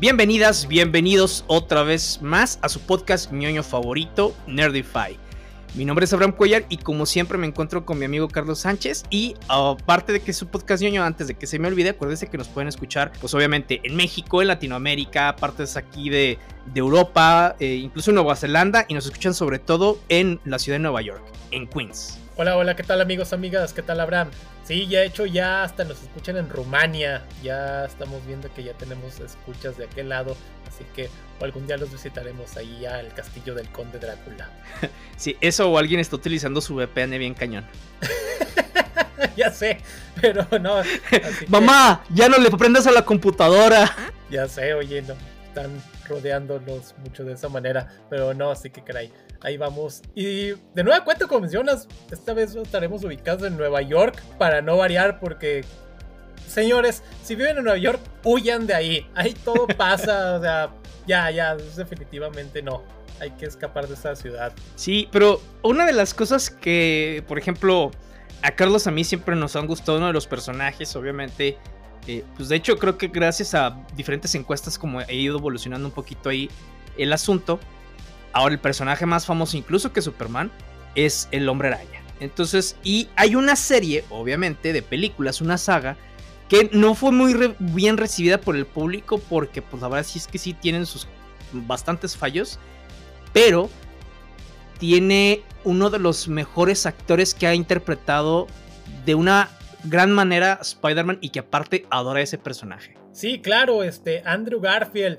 Bienvenidas, bienvenidos otra vez más a su podcast ñoño favorito, Nerdify. Mi nombre es Abraham Cuellar y como siempre me encuentro con mi amigo Carlos Sánchez y aparte de que es su podcast ñoño, antes de que se me olvide, acuérdense que nos pueden escuchar pues obviamente en México, en Latinoamérica, partes aquí de, de Europa, eh, incluso en Nueva Zelanda y nos escuchan sobre todo en la ciudad de Nueva York, en Queens. Hola, hola, ¿qué tal amigos, amigas? ¿Qué tal Abraham? Sí, ya hecho, ya hasta nos escuchan en Rumania. Ya estamos viendo que ya tenemos escuchas de aquel lado. Así que algún día los visitaremos ahí al castillo del conde Drácula. Sí, eso o alguien está utilizando su VPN bien cañón. ya sé, pero no. Mamá, ya no le prendas a la computadora. Ya sé, oye, no. Están rodeándonos mucho de esa manera. Pero no, así que caray ahí vamos. Y de nueva cuenta, como mencionas, esta vez estaremos ubicados en Nueva York para no variar porque, señores, si viven en Nueva York, huyan de ahí. Ahí todo pasa, o sea, ya, ya, definitivamente no. Hay que escapar de esa ciudad. Sí, pero una de las cosas que, por ejemplo, a Carlos a mí siempre nos han gustado uno de los personajes, obviamente. Eh, pues de hecho creo que gracias a diferentes encuestas como he ido evolucionando un poquito ahí el asunto, Ahora el personaje más famoso incluso que Superman es el hombre araña. Entonces, y hay una serie, obviamente, de películas, una saga, que no fue muy bien recibida por el público porque, pues la verdad sí es que sí tienen sus bastantes fallos, pero tiene uno de los mejores actores que ha interpretado de una gran manera Spider-Man y que aparte adora ese personaje. Sí, claro, este Andrew Garfield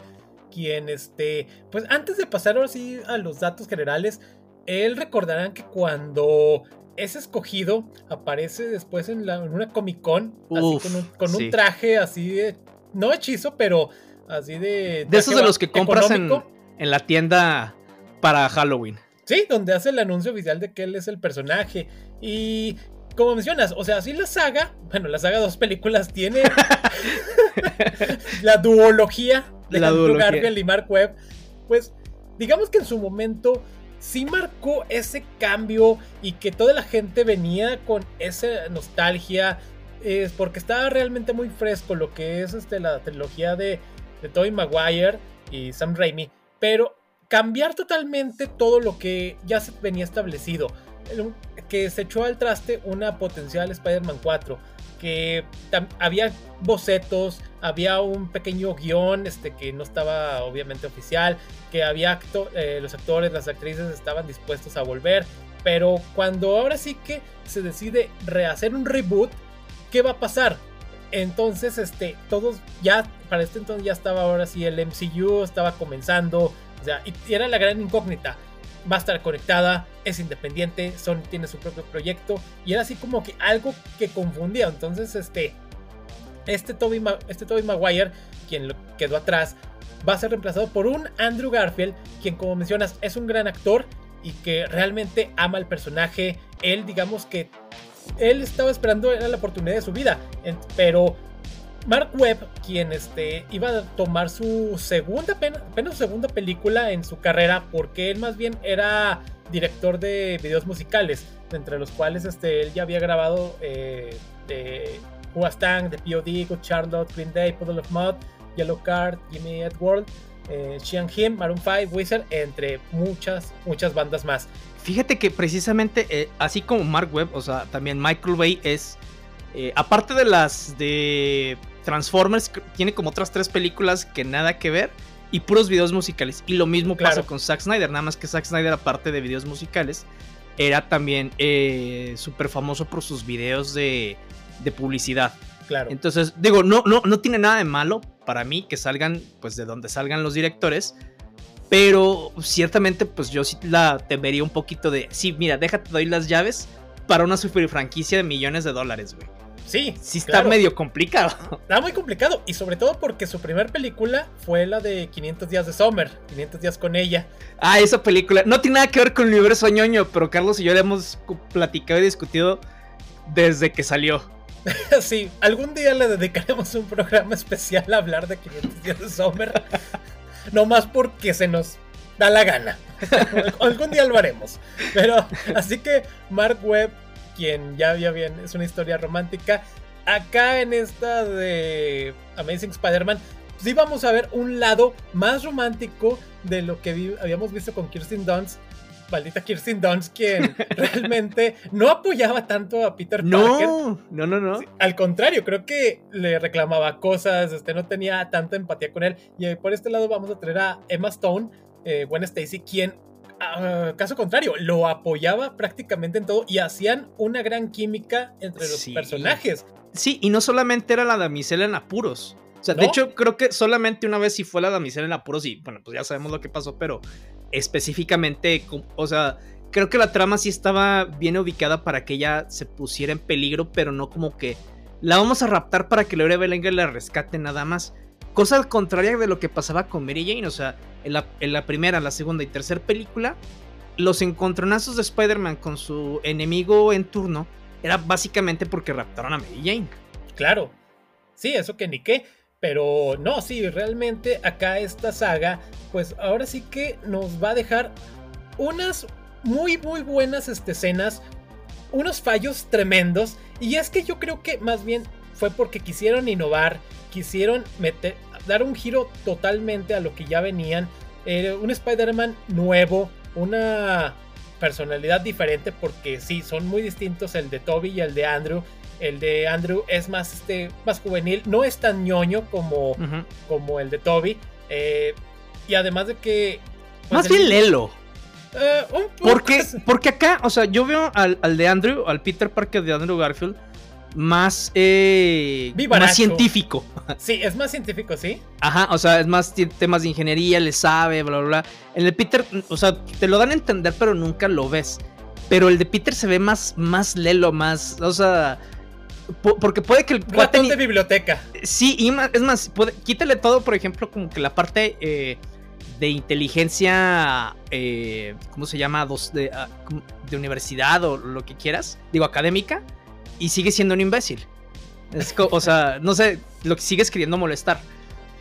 quien este, pues antes de pasar ahora sí a los datos generales, él recordarán que cuando es escogido aparece después en, una Comic Con con, un, traje así de, no hechizo, pero así de... De esos de los que compras en, en la tienda para Halloween. Sí, donde hace el anuncio oficial de que él es el personaje. Y como mencionas, o sea, así la saga, bueno, la saga dos películas tiene la duología de la Garfield y Mark Webb, pues digamos que en su momento sí marcó ese cambio y que toda la gente venía con esa nostalgia, es porque estaba realmente muy fresco lo que es este, la trilogía de, de Tobey Maguire y Sam Raimi, pero cambiar totalmente todo lo que ya se venía establecido, que se echó al traste una potencial Spider-Man 4 que había bocetos, había un pequeño guion este, que no estaba obviamente oficial, que había eh, los actores, las actrices estaban dispuestos a volver, pero cuando ahora sí que se decide rehacer un reboot, ¿qué va a pasar? Entonces, este, todos ya, para este entonces ya estaba ahora sí el MCU, estaba comenzando, o sea, y era la gran incógnita va a estar conectada, es independiente, Sony tiene su propio proyecto y era así como que algo que confundía. Entonces, este, este Toby, este Toby Maguire, quien quedó atrás, va a ser reemplazado por un Andrew Garfield, quien como mencionas es un gran actor y que realmente ama al personaje. Él, digamos que él estaba esperando, era la oportunidad de su vida, pero Mark Webb, quien este, iba a tomar su segunda, apenas su segunda película en su carrera, porque él más bien era director de videos musicales, entre los cuales este, él ya había grabado eh, de Who The POD, Good Charlotte, Green Day, Puddle of Mud, Yellow Card, Jimmy Edward, eh, Him, Maroon 5, Wizard, entre muchas, muchas bandas más. Fíjate que precisamente, eh, así como Mark Webb, o sea, también Michael Bay es, eh, aparte de las de Transformers tiene como otras tres películas que nada que ver y puros videos musicales. Y lo mismo pasa con Zack Snyder, nada más que Zack Snyder, aparte de videos musicales, era también eh, súper famoso por sus videos de, de, publicidad. Claro. Entonces, digo, no, no, no tiene nada de malo para mí que salgan, pues, de donde salgan los directores. Pero ciertamente, pues yo sí la temería un poquito de. Sí, mira, déjate doy las llaves para una super franquicia de millones de dólares, güey. Sí. Sí está medio complicado. Está muy complicado. Y sobre todo porque su primer película fue la de 500 días de Summer. 500 días con ella. Ah, esa película. No tiene nada que ver con el universo ñoño, pero Carlos y yo le hemos platicado y discutido desde que salió. sí, algún día le dedicaremos un programa especial a hablar de 500 días de Summer. no más porque se nos da la gana. algún día lo haremos. Pero así que Mark Webb quien ya vio bien, es una historia romántica. Acá en esta de Amazing Spider-Man, sí vamos a ver un lado más romántico de lo que habíamos visto con Kirsten Dunst maldita Kirsten Dunst, quien realmente no apoyaba tanto a Peter Parker. No, no, no, no. al contrario, creo que le reclamaba cosas, este, no tenía tanta empatía con él. Y por este lado vamos a traer a Emma Stone, eh, Gwen Stacy, quien, ah, caso contrario, lo apoyaba prácticamente en todo y hacían una gran química entre los personajes. Sí, y no solamente era la damisela en apuros. O sea, de hecho, creo que solamente una vez sí fue la damisela en apuros y bueno, pues ya sabemos lo que pasó, pero específicamente, o sea, creo que la trama sí estaba bien ubicada para que ella se pusiera en peligro, pero no como que la vamos a raptar para que Laura y la rescate nada más. Cosa contraria de lo que pasaba con Mary Jane, o sea, en la, primera, la segunda y tercera película, los encontronazos de Spider-Man con su enemigo en turno era básicamente porque raptaron a Mary Jane. Claro, sí, eso que ni qué. Pero no, sí, realmente acá esta saga, pues ahora sí que nos va a dejar unas muy, muy buenas este, escenas, unos fallos tremendos. Y es que yo creo que más bien fue porque quisieron innovar, quisieron meter, dar un giro totalmente a lo que ya venían. Eh, un Spider-Man nuevo, una personalidad diferente, porque sí, son muy distintos el de Toby y el de Andrew. El de Andrew es más, este, más juvenil, no es tan ñoño como, como el de Toby. Eh, y además de que... Pues, más bien Lelo. Eh, porque, porque acá, o sea, yo veo al, de Andrew, al Peter Parker de Andrew Garfield, más, eh, más científico. Sí, es más científico, sí. Ajá, o sea, es más temas de ingeniería, le sabe, bla, bla, bla. En el Peter, o sea, te lo dan a entender, pero nunca lo ves. Pero el de Peter se ve más, más lelo, más, o sea, porque puede que el ratón de biblioteca. Sí, y es más, quítale todo, por ejemplo, como que la parte eh, de inteligencia, eh, ¿cómo se llama? De, ah, de, universidad o lo que quieras, digo, académica, y sigue siendo un imbécil. o sea, no sé, lo que sigues queriendo molestar.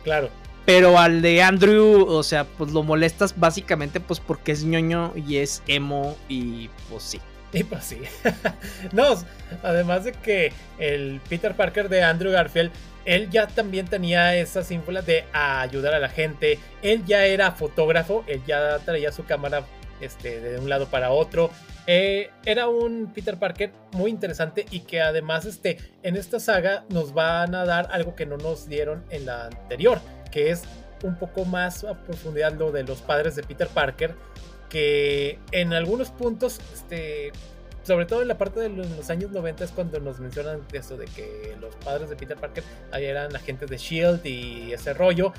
Claro. Pero al de Andrew, o sea, pues lo molestas básicamente pues porque es ñoño y es emo y pues sí. Y pues sí. no, además de que el Peter Parker de Andrew Garfield, él ya también tenía esa ínfulas de ayudar a la gente. Él ya era fotógrafo, él ya traía su cámara este, de un lado para otro. Eh, era un Peter Parker muy interesante y que además este, en esta saga nos van a dar algo que no nos dieron en la anterior, que es un poco más a profundidad lo de los padres de Peter Parker que en algunos puntos, este, sobre todo en la parte de los, años 90 es cuando nos mencionan eso de que los padres de Peter Parker eran agentes de Shield y ese rollo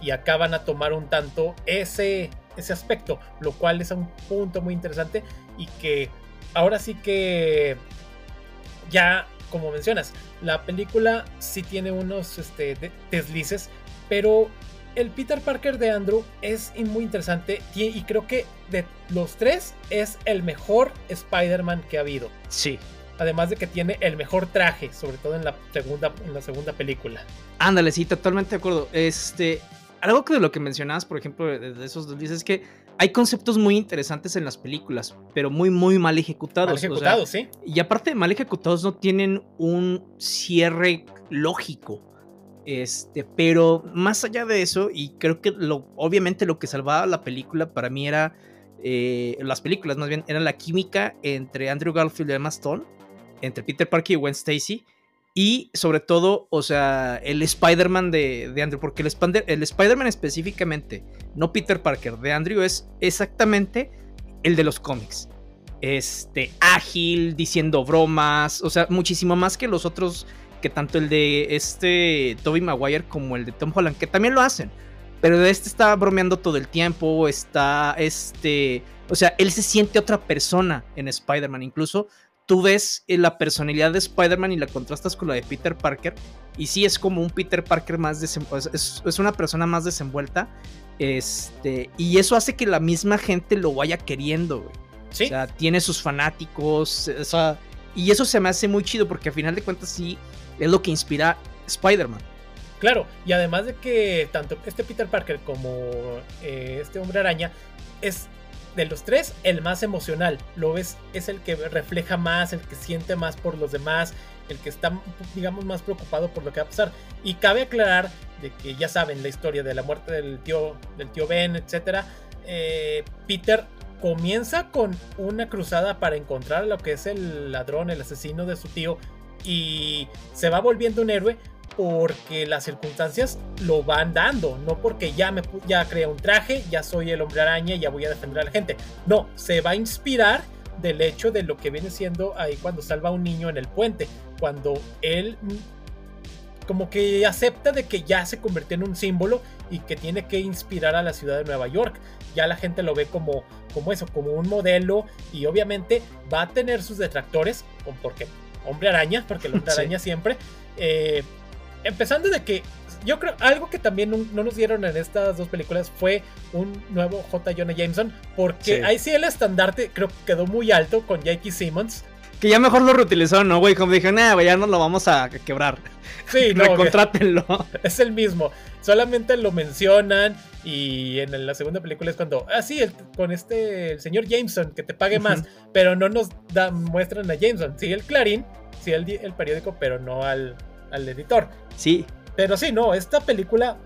y acaban a tomar un tanto ese ese aspecto, lo cual es un punto muy interesante y que ahora sí que ya como mencionas, la película sí tiene unos este, deslices, pero el Peter Parker de Andrew es muy interesante y creo que de los tres es el mejor Spider-Man que ha habido. Sí. Además de que tiene el mejor traje, sobre todo en la segunda, en la segunda película. Ándale, sí, totalmente de acuerdo. Este, algo que de lo que mencionabas, por ejemplo, de, esos dos, es que hay conceptos muy interesantes en las películas, pero muy, muy mal ejecutados. Mal ejecutados, sí. Y aparte de mal ejecutados, no tienen un cierre lógico. Este, pero más allá de eso, y creo que lo, obviamente lo que salvaba la película para mí era, eh, las películas más bien, era la química entre Andrew Garfield y Emma Stone, entre Peter Parker y Gwen Stacy, y sobre todo, o sea, el Spider-Man de, Andrew, porque el, el Spider-Man específicamente, no Peter Parker, de Andrew es exactamente el de los cómics. Este, ágil, diciendo bromas, o sea, muchísimo más que los otros que tanto el de este Toby Maguire como el de Tom Holland, que también lo hacen. Pero de este está bromeando todo el tiempo, está este... O sea, él se siente otra persona en Spider-Man. Incluso tú ves eh, la personalidad de Spider-Man y la contrastas con la de Peter Parker. Y sí es como un Peter Parker más desenvuelta. Es, una persona más desenvuelta. Este, y eso hace que la misma gente lo vaya queriendo, güey. ¿Sí? O sea, tiene sus fanáticos. O sea, y eso se me hace muy chido porque al final de cuentas sí es lo que inspira Spider-Man. Claro, y además de que tanto este Peter Parker como eh, este hombre araña es de los tres el más emocional. Lo ves, es el que refleja más, el que siente más por los demás, el que está, digamos, más preocupado por lo que va a pasar. Y cabe aclarar de que ya saben la historia de la muerte del tío, del tío Ben, etc. Eh, Peter comienza con una cruzada para encontrar lo que es el ladrón, el asesino de su tío y se va volviendo un héroe porque las circunstancias lo van dando, no porque ya me ya creé un traje, ya soy el hombre araña y ya voy a defender a la gente. No, se va a inspirar del hecho de lo que viene siendo ahí cuando salva a un niño en el puente, cuando él como que acepta de que ya se convirtió en un símbolo y que tiene que inspirar a la ciudad de Nueva York. Ya la gente lo ve como, como eso, como un modelo y obviamente va a tener sus detractores, porque hombre araña, porque el hombre araña siempre. Eh, empezando de que yo creo algo que también no, nos dieron en estas dos películas fue un nuevo J. Jonah Jameson, porque ahí sí el estandarte creo que quedó muy alto con J.K. Simmons. Que ya mejor lo reutilizó, ¿no, güey? Como dije, nah, ya no lo vamos a quebrar. Sí, no. Recontrátenlo. Es el mismo. Solamente lo mencionan y en la segunda película es cuando, ah, sí, con este, el señor Jameson, que te pague más, pero no nos da, muestran a Jameson. Sí, el Clarín, sí, el, el periódico, pero no al, al editor. Sí. Pero sí, no, esta película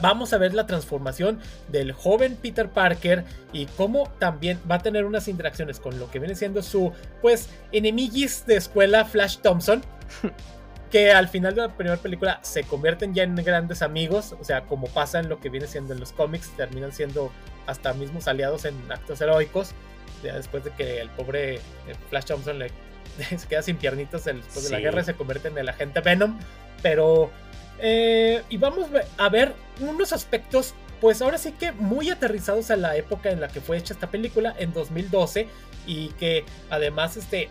vamos a ver la transformación del joven Peter Parker y cómo también va a tener unas interacciones con lo que viene siendo su, pues, enemiguis de escuela, Flash Thompson. que al final de la primera película se convierten ya en grandes amigos, o sea, como pasa en lo que viene siendo en los cómics, terminan siendo hasta mismos aliados en actos heroicos, ya después de que el pobre eh, Flash Thompson le se queda sin piernitas después de la guerra y se convierte en el agente Venom. Pero. Eh, y vamos a ver unos aspectos, pues ahora sí que muy aterrizados a la época en la que fue hecha esta película, en 2012. Y que además, este.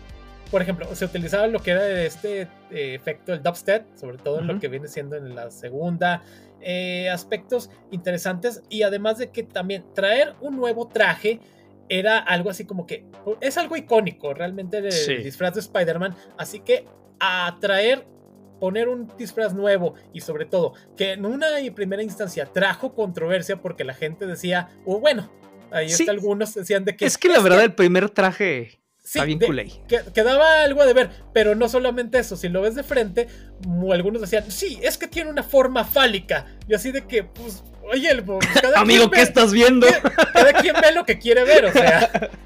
Por ejemplo, se utilizaba lo que era este eh, efecto, el dubstep, sobre todo en lo que viene siendo en la segunda. Eh, aspectos interesantes y además de que también traer un nuevo traje era algo así como que es algo icónico realmente el disfraz de Spider-Man, así que atraer poner un disfraz nuevo y sobre todo que en una primera instancia trajo controversia porque la gente decía, o bueno, ahí está algunos decían de que es que la verdad el primer traje Está bien que, quedaba algo de ver, pero no solamente eso, si lo ves de frente, algunos decían, sí, es que tiene una forma fálica. Y así de que, pues, Oye, pues, amigo, ¿qué estás viendo? Cada quien ve lo que quiere ver, o sea.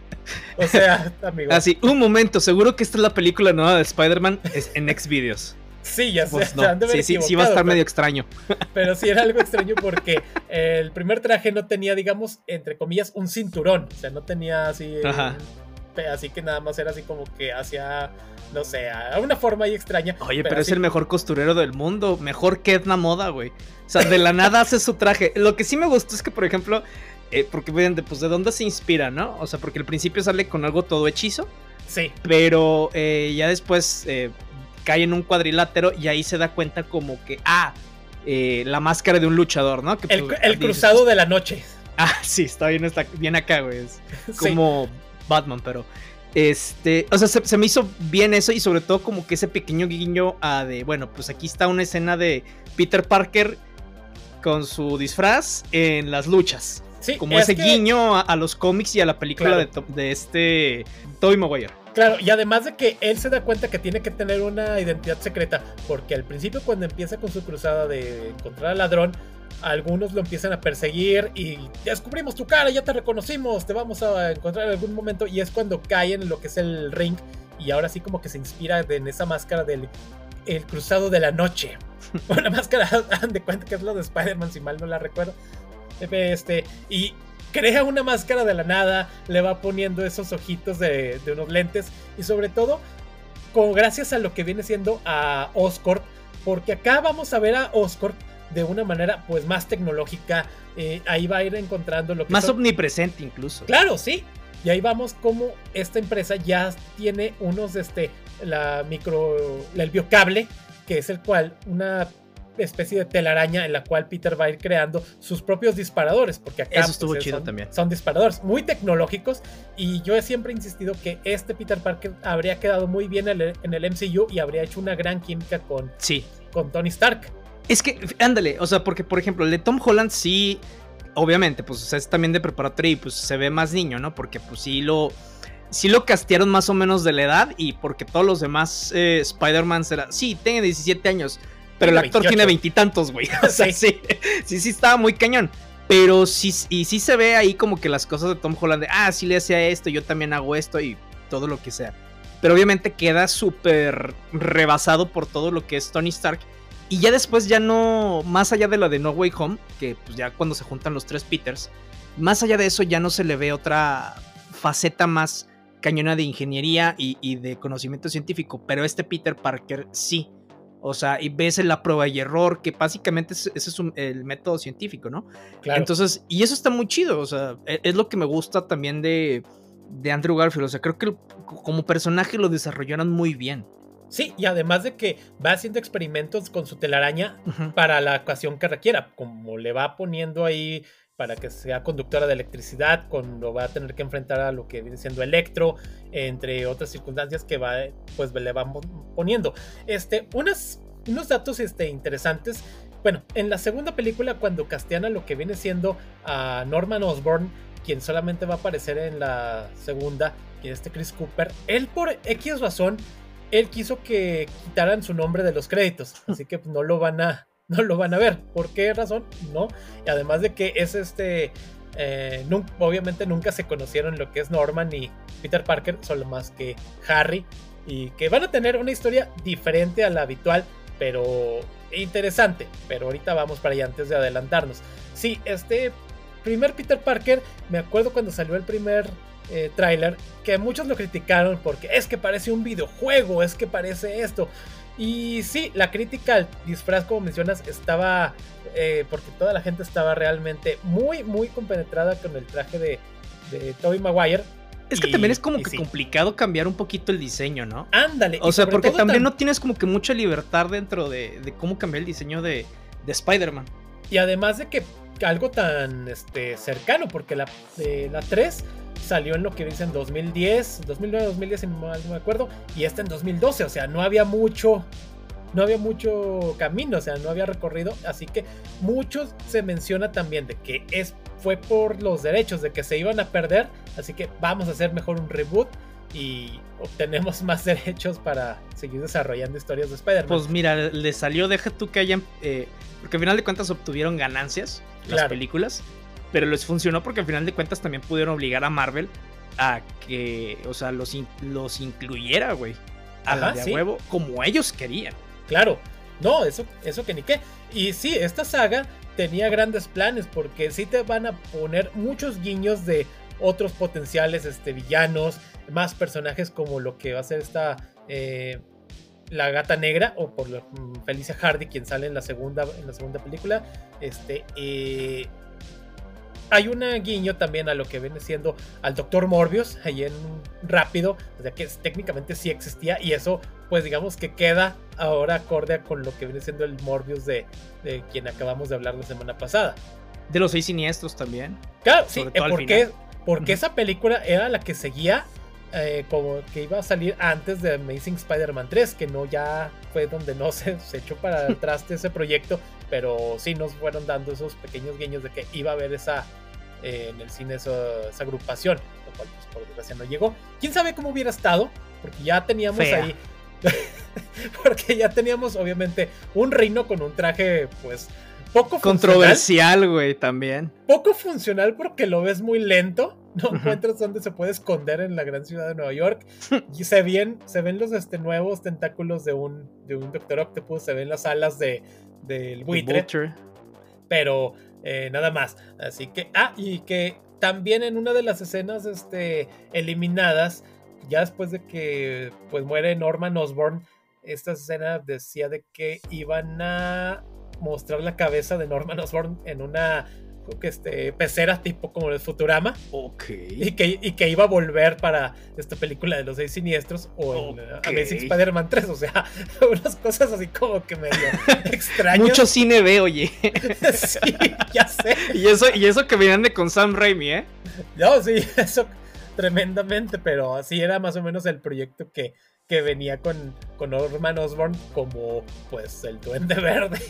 O sea, amigo. Así, un momento, seguro que esta es la película nueva de Spider-Man en Xvideos. Sí, ya sé. Pues sí, sí, sí, va a estar medio extraño. Pero sí era algo extraño porque el primer traje no tenía, digamos, entre comillas, un cinturón. O sea, no tenía así. Ajá. Así que nada más era así como que hacia no sé, a una forma ahí extraña. Oye, pero, es el mejor costurero del mundo, mejor que Edna Moda, güey. O sea, de la nada hace su traje. Lo que sí me gustó es que, por ejemplo, eh, porque pues de dónde se inspira, ¿no? O sea, porque al principio sale con algo todo hechizo. Sí. Pero eh, ya después eh, cae en un cuadrilátero y ahí se da cuenta como que, ah, la máscara de un luchador, ¿no? el, pues, cruzado de la noche. Ah, sí, está bien, está bien acá, güey. Es como Batman, pero... Este, o sea, se, me hizo bien eso y sobre todo como que ese pequeño guiño a de, bueno, pues aquí está una escena de Peter Parker con su disfraz en las luchas. Sí, como ese guiño a, los cómics y a la película de, de, este Tobey Maguire. Claro, y además de que él se da cuenta que tiene que tener una identidad secreta, porque al principio cuando empieza con su cruzada de encontrar al ladrón, algunos lo empiezan a perseguir y descubrimos tu cara, ya te reconocimos, te vamos a encontrar en algún momento y es cuando caen en lo que es el ring y ahora sí como que se inspira en esa máscara del el cruzado de la noche. Una máscara, de cuenta que es lo de Spider-Man, si mal no la recuerdo. Este, y crea una máscara de la nada, le va poniendo esos ojitos de, de unos lentes y sobre todo, como gracias a lo que viene siendo a Oscorp, porque acá vamos a ver a Oscorp de una manera pues más tecnológica. Eh, ahí va a ir encontrando lo que... Más omnipresente incluso. Claro, sí. Y ahí vamos como esta empresa ya tiene unos, este, la micro, el biocable, que es el cual, una especie de telaraña en la cual Peter va a ir creando sus propios disparadores, porque acá Eso estuvo pues, chido son, también. son disparadores muy tecnológicos y yo he siempre insistido que este Peter Parker habría quedado muy bien en el, en el MCU y habría hecho una gran química con, sí. con Tony Stark. Es que, ándale, o sea, porque por ejemplo, el de Tom Holland sí, obviamente, pues es también de preparatoria y pues se ve más niño, ¿no? Porque pues sí lo, sí lo castearon más o menos de la edad y porque todos los demás eh, Spider-Man será, sí, tiene 17 años, Pero el actor tiene veintitantos, güey. O sea, sí. sí, sí, estaba muy cañón. Pero sí, y sí se ve ahí como que las cosas de Tom Holland de, ah, sí le hacía esto, yo también hago esto y todo lo que sea. Pero obviamente queda súper rebasado por todo lo que es Tony Stark. Y ya después ya no, más allá de lo de No Way Home, que pues ya cuando se juntan los tres Peters, más allá de eso ya no se le ve otra faceta más cañona de ingeniería y, de conocimiento científico, pero este Peter Parker sí. O sea, y ves la prueba y error, que básicamente ese es el método científico, ¿no? Claro. Entonces, y eso está muy chido, o sea, e, es, lo que me gusta también de, de Andrew Garfield, o sea, creo que como personaje lo desarrollaron muy bien. Sí, y además de que va haciendo experimentos con su telaraña para la ocasión que requiera, como le va poniendo ahí para que sea conductora de electricidad, cuando va a tener que enfrentar a lo que viene siendo Electro, entre otras circunstancias que va, pues le van poniendo. Este, unas, unos datos este, interesantes. Bueno, en la segunda película, cuando castean a lo que viene siendo a Norman Osborn, quien solamente va a aparecer en la segunda, que es este Chris Cooper, él por X razón, él quiso que quitaran su nombre de los créditos, así que no lo van a no lo van a ver. ¿Por qué razón? No. Y además de que es este. Eh, obviamente nunca se conocieron lo que es Norman y Peter Parker, solo más que Harry. Y que van a tener una historia diferente a la habitual, pero interesante. Pero ahorita vamos para allá antes de adelantarnos. Sí, este primer Peter Parker, me acuerdo cuando salió el primer eh, tráiler, que muchos lo criticaron porque es que parece un videojuego, es que parece esto. Y sí, la crítica al disfraz, como mencionas, estaba. Eh, porque toda la gente estaba realmente muy, muy compenetrada con el traje de, de Tobey Maguire. Es que también es como que complicado cambiar un poquito el diseño, ¿no? Ándale. O sea, porque también no tienes como que mucha libertad dentro de, de cómo cambiar el diseño de, de Spider-Man. Y además de que algo tan este, cercano, porque la, de la 3 salió en lo que dice en 2010, 2009, 2010, no me acuerdo, y esta en 2012, o sea, no había mucho, no había mucho camino, o sea, no había recorrido, así que muchos se menciona también de que es, fue por los derechos, de que se iban a perder, así que vamos a hacer mejor un reboot y obtenemos más derechos para seguir desarrollando historias de Spider-Man. Pues mira, le salió, deja tú que hayan, eh, porque al final de cuentas obtuvieron ganancias las películas pero les funcionó porque al final de cuentas también pudieron obligar a Marvel a que, o sea, los, los incluyera, güey, a la de huevo, como ellos querían. Claro, no, eso, eso que ni qué. Y sí, esta saga tenía grandes planes porque sí te van a poner muchos guiños de otros potenciales este, villanos, más personajes como lo que va a ser esta... Eh, la gata negra o por mm, Felicia Hardy quien sale en la segunda en la segunda película este eh, hay un guiño también a lo que viene siendo al Doctor Morbius, ahí en Rápido, o sea que técnicamente sí existía y eso pues digamos que queda ahora acorde con lo que viene siendo el Morbius de, quien acabamos de hablar la semana pasada. De los seis siniestros también. Claro, sí, eh, porque, porque esa película era la que seguía eh, como que iba a salir antes de Amazing Spider-Man 3, que no ya fue donde no se, se echó para atrás de ese proyecto, pero sí nos fueron dando esos pequeños guiños de que iba a haber esa eh, en el cine esa agrupación, lo cual pues, por desgracia no llegó. ¿Quién sabe cómo hubiera estado? Porque ya teníamos ahí... porque ya teníamos obviamente un reino con un traje pues poco controversial, güey, también. Poco funcional porque lo ves muy lento. No encuentras dónde se puede esconder en la gran ciudad de Nueva York. Y se ven, se ven los este, nuevos tentáculos de un, de un Doctor Octopus, se ven las alas de, del buitre. Pero eh, nada más. Así que, ah, y que también en una de las escenas este, eliminadas, ya después de que pues muere Norman Osborn, esta escena decía de que iban a mostrar la cabeza de Norman Osborn en una que este, pecera tipo como el Futurama. Ok. Y que, y que iba a volver para esta película de los seis siniestros o en Amazing Spider-Man 3. O sea, unas cosas así como que medio extrañas. Mucho cine ve, oye. sí, ya sé. Y eso, y eso que venían de con Sam Raimi, ¿eh? No, sí, eso tremendamente, pero así era más o menos el proyecto que, que venía con, con Norman Osborn como pues el duende verde.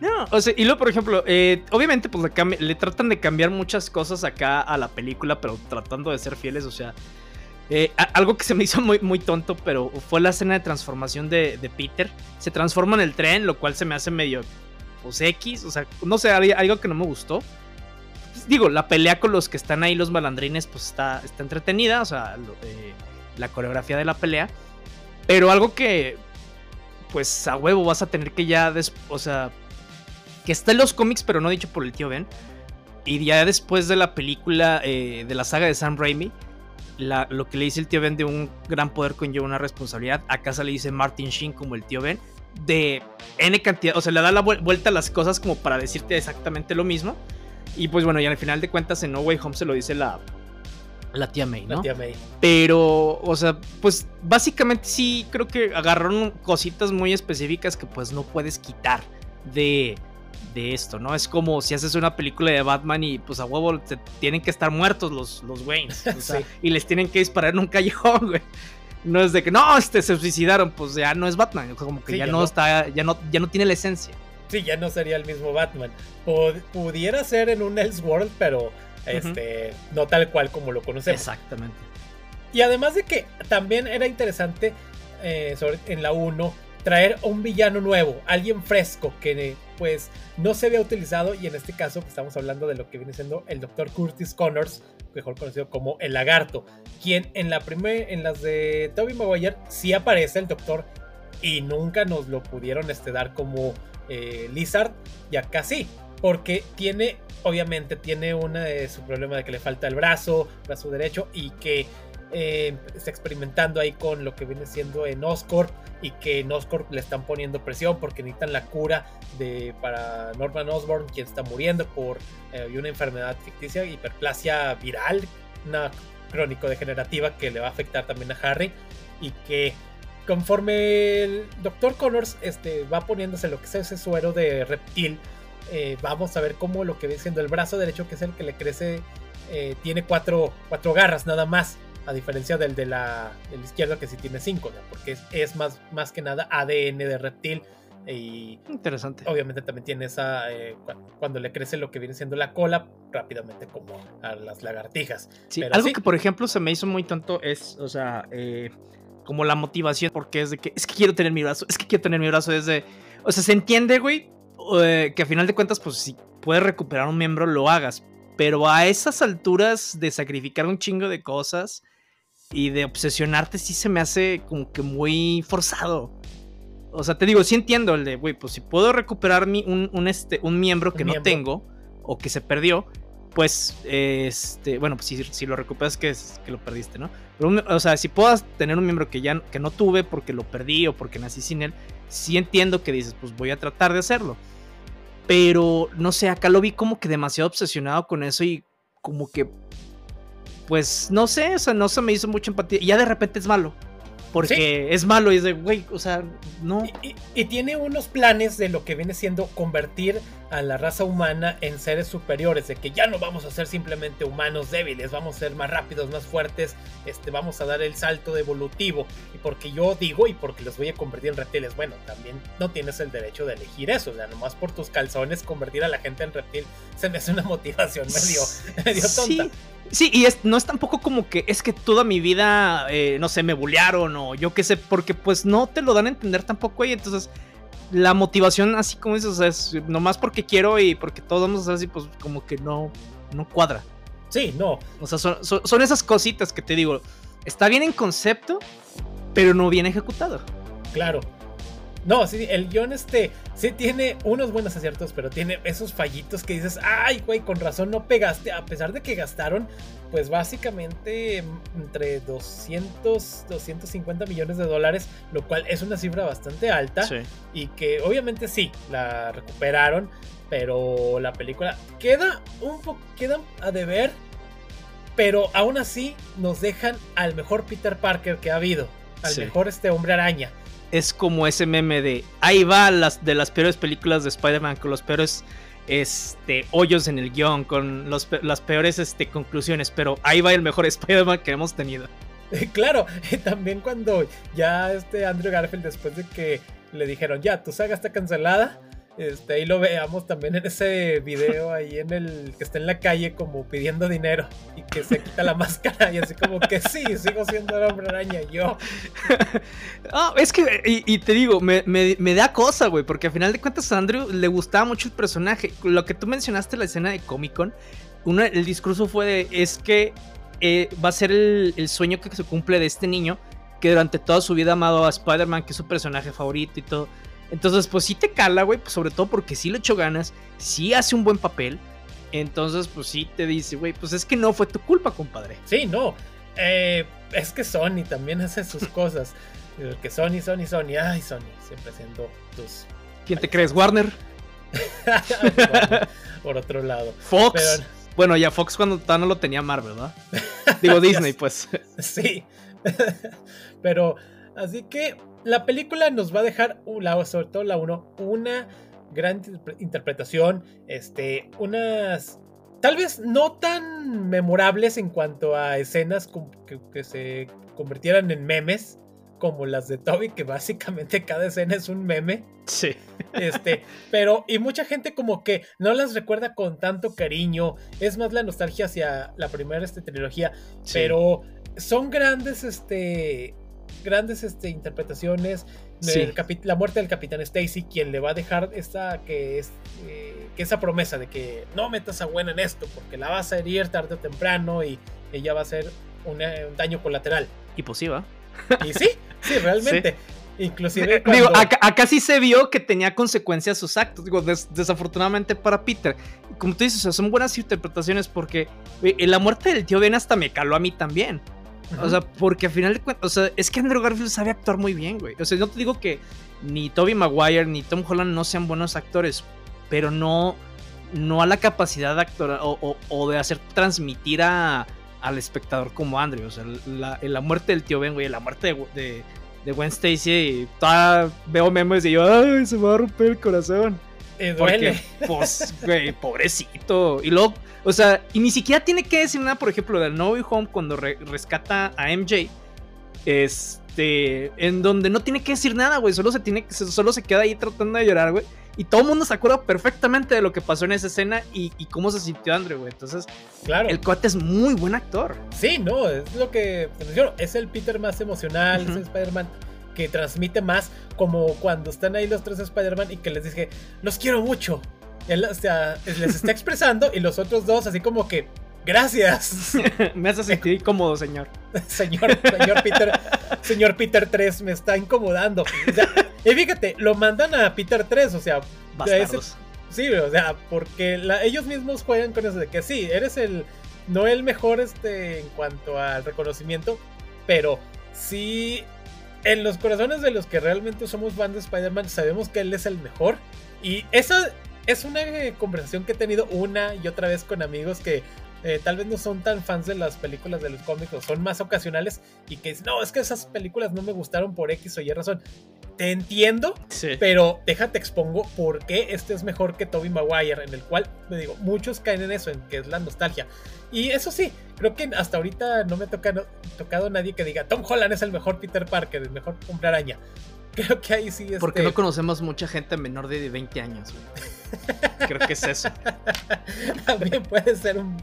No, o sea, y luego, por ejemplo, eh, obviamente, pues le, tratan de cambiar muchas cosas acá a la película, pero tratando de ser fieles, o sea. Eh, algo que se me hizo muy, muy tonto, pero fue la escena de transformación de, Peter. Se transforma en el tren, lo cual se me hace medio, pues X, o sea, no sé, algo que no me gustó. Pues, digo, la pelea con los que están ahí, los malandrines, pues está, está entretenida, o sea, eh, la coreografía de la pelea. Pero algo que, pues a huevo vas a tener que ya, o sea, que está en los cómics, pero no dicho por el tío Ben. Y ya después de la película eh, de la saga de Sam Raimi, lo que le dice el tío Ben de un gran poder conlleva una responsabilidad. Acá se le dice Martin Sheen como el tío Ben. De N cantidad, o sea, le da la vuelta a las cosas como para decirte exactamente lo mismo. Y pues bueno, y al final de cuentas en No Way Home se lo dice la, la tía May, ¿no? La tía May. Pero, o sea, pues básicamente sí creo que agarraron cositas muy específicas que pues no puedes quitar de, de esto, ¿no? Es como si haces una película de Batman y pues a huevo tienen que estar muertos los, los Waynes. Y les tienen que disparar en un callejón, güey. No es de que no, este se suicidaron, pues ya no es Batman, como que ya, no, está, ya no, ya no tiene la esencia. Sí, ya no sería el mismo Batman. pudiera ser en un Elseworld, pero este, no tal cual como lo conocemos. Exactamente. Y además de que también era interesante eh, sobre, en la 1 traer un villano nuevo, alguien fresco que pues no se había utilizado y en este caso pues, estamos hablando de lo que viene siendo el Dr. Curtis Connors, mejor conocido como el lagarto, quien en la primera en las de Toby Maguire sí aparece el doctor y nunca nos lo pudieron este, dar como eh, Lizard y acá sí, porque tiene obviamente tiene una de su problema de que le falta el brazo, brazo derecho y que eh, está experimentando ahí con lo que viene siendo en Oscorp y que en le están poniendo presión porque necesitan la cura de, para Norman Osborn, quien está muriendo por eh, una enfermedad ficticia, hiperplasia viral, una crónico-degenerativa que le va a afectar también a Harry y que conforme el Dr. Connors este, va poniéndose lo que es ese suero de reptil, eh, vamos a ver cómo lo que viene siendo el brazo derecho, que es el que le crece, tiene cuatro, cuatro garras nada más a diferencia del de la, izquierda que sí tiene 5, porque es, más, más que nada ADN de reptil. Y Interesante. Obviamente también tiene esa. Eh, cuando le crece lo que viene siendo la cola, rápidamente como a las lagartijas. Sí, algo que por ejemplo se me hizo muy tonto es, o sea, eh, como la motivación, porque es de que es que quiero tener mi brazo, es que quiero tener mi brazo desde. O sea, se entiende, güey, eh, que a final de cuentas, pues si puedes recuperar un miembro, lo hagas. Pero a esas alturas de sacrificar un chingo de cosas y de obsesionarte sí se me hace como que muy forzado. O sea, te digo, sí entiendo el de, güey, pues si puedo recuperar mi, un, este, un miembro que no tengo o que se perdió, pues, este, bueno, pues si, si lo recuperas que, es, que lo perdiste, ¿no? Pero, o sea, si puedo tener un miembro que ya que no tuve porque lo perdí o porque nací sin él, sí entiendo que dices, pues voy a tratar de hacerlo. Pero, no sé, acá lo vi como que demasiado obsesionado con eso y como que pues no sé, o sea, no se me hizo mucha empatía. Y ya de repente es malo. Porque es malo y es de, güey, o sea, no. Y, tiene unos planes de lo que viene siendo convertir a la raza humana en seres superiores, de que ya no vamos a ser simplemente humanos débiles, vamos a ser más rápidos, más fuertes, este, vamos a dar el salto evolutivo. Y porque yo digo y porque los voy a convertir en reptiles, bueno, también no tienes el derecho de elegir eso, o sea, nomás por tus calzones convertir a la gente en reptil se me hace una motivación medio, medio tonta. Sí, y es, no es tampoco como que es que toda mi vida, eh, no sé, me bullearon o yo qué sé, porque pues no te lo dan a entender tampoco ahí. Entonces, la motivación, así como dices, es nomás porque quiero y porque todos vamos a hacer así, pues como que no, no cuadra. Sí, no. O sea, son, son esas cositas que te digo, está bien en concepto, pero no bien ejecutado. Claro. No, sí, el guion este sí tiene unos buenos aciertos, pero tiene esos fallitos que dices, ay, güey, con razón no pegaste, a pesar de que gastaron, pues básicamente entre 200, 250 millones de dólares, lo cual es una cifra bastante alta y que obviamente sí, la recuperaron, pero la película queda un poco, queda a deber, pero aún así nos dejan al mejor Peter Parker que ha habido, al mejor este hombre araña es como ese meme de ahí va las de las peores películas de Spider-Man con los peores este, hoyos en el guion, con los, las peores este, conclusiones, pero ahí va el mejor Spider-Man que hemos tenido. Claro, también cuando ya este Andrew Garfield, después de que le dijeron, ya, tu saga está cancelada, Este, ahí lo veamos también en ese video ahí en el que está en la calle como pidiendo dinero y que se quita la máscara y así como que sí, sigo siendo el hombre araña yo. Ah, es que, y, te digo, me, da cosa, güey, porque al final de cuentas a Andrew le gustaba mucho el personaje. Lo que tú mencionaste en la escena de Comic Con, el discurso fue de, es que eh, va a ser el, el sueño que se cumple de este niño que durante toda su vida ha amado a Spider-Man, que es su personaje favorito y todo. Entonces, pues sí te cala, güey, pues sobre todo porque sí le echó ganas, sí hace un buen papel. Entonces, pues sí te dice, güey, pues es que no fue tu culpa, compadre. Sí, no. Eh, es que Sony también hace sus cosas. que Sony, Sony, Sony, ay, Sony, siempre siendo tus. ¿Quién te crees? ¿Warner? Por otro lado. Fox. Bueno, ya Fox cuando no lo tenía Marvel, ¿verdad? Digo Disney, pues. sí. Pero, así que la película nos va a dejar, sobre todo la 1, una gran interpretación, este, unas tal vez no tan memorables en cuanto a escenas que, se convirtieran en memes como las de Toby, que básicamente cada escena es un meme. Sí. Este, pero, y mucha gente como que no las recuerda con tanto cariño. Es más la nostalgia hacia la primera este, trilogía. Pero son grandes, este, grandes este, interpretaciones. la muerte del Capitán Stacy, quien le va a dejar esta, que es, eh, que esa promesa de que no metas a buena en esto, porque la vas a herir tarde o temprano y ella va a ser un daño colateral. Y posible. Y sí, sí, realmente. Inclusive. Digo, acá, sí se vio que tenía consecuencias sus actos. Digo, desafortunadamente para Peter. Como tú dices, son buenas interpretaciones porque eh, la muerte del tío Ben hasta me caló a mí también. O sea, porque al final de cuentas, o sea, es que Andrew Garfield sabe actuar muy bien, güey. O sea, no te digo que ni Toby Maguire ni Tom Holland no sean buenos actores, pero no, no a la capacidad de actuar o, de hacer transmitir a, al espectador como Andrew. O sea, la, la muerte del tío Ben, güey, la muerte de, de, Gwen Stacy, y toda, veo memes y yo, ay, se me va a romper el corazón. Eh, duele. pues, güey, pobrecito. Y luego o sea, y ni siquiera tiene que decir nada, por ejemplo, del No Way Home cuando rescata a MJ. Este, en donde no tiene que decir nada, güey. Solo se tiene solo se queda ahí tratando de llorar, güey. Y todo el mundo se acuerda perfectamente de lo que pasó en esa escena y, cómo se sintió Andrew, güey. Entonces, claro. el cuate es muy buen actor. Sí, no, es lo que Es el Peter más emocional, es el Spider-Man que transmite más, como cuando están ahí los tres Spider-Man y que les dije, los quiero mucho. Él o sea, les está expresando y los otros dos así como que, gracias. me hace sentir incómodo, señor. señor, señor Peter, señor Peter 3 me está incomodando. y fíjate, lo mandan a Peter 3, o sea, sí, o sea, porque ellos mismos juegan con eso de que sí, eres el, no el mejor este en cuanto al reconocimiento, pero sí en los corazones de los que realmente somos fans de Spider-Man sabemos que él es el mejor. Y esa es una eh, conversación que he tenido una y otra vez con amigos que eh, tal vez no son tan fans de las películas de los cómics son más ocasionales y que dicen, no, es que esas películas no me gustaron por X o Y razón. Te entiendo, pero déjate expongo por qué este es mejor que Toby Maguire, en el cual, me digo, muchos caen en eso, en que es la nostalgia. Y eso sí, creo que hasta ahorita no me ha tocado, tocado nadie que diga, Tom Holland es el mejor Peter Parker, el mejor hombre araña. Creo que ahí sí es. Porque no conocemos mucha gente menor de 20 años, Creo que es eso. También puede ser un,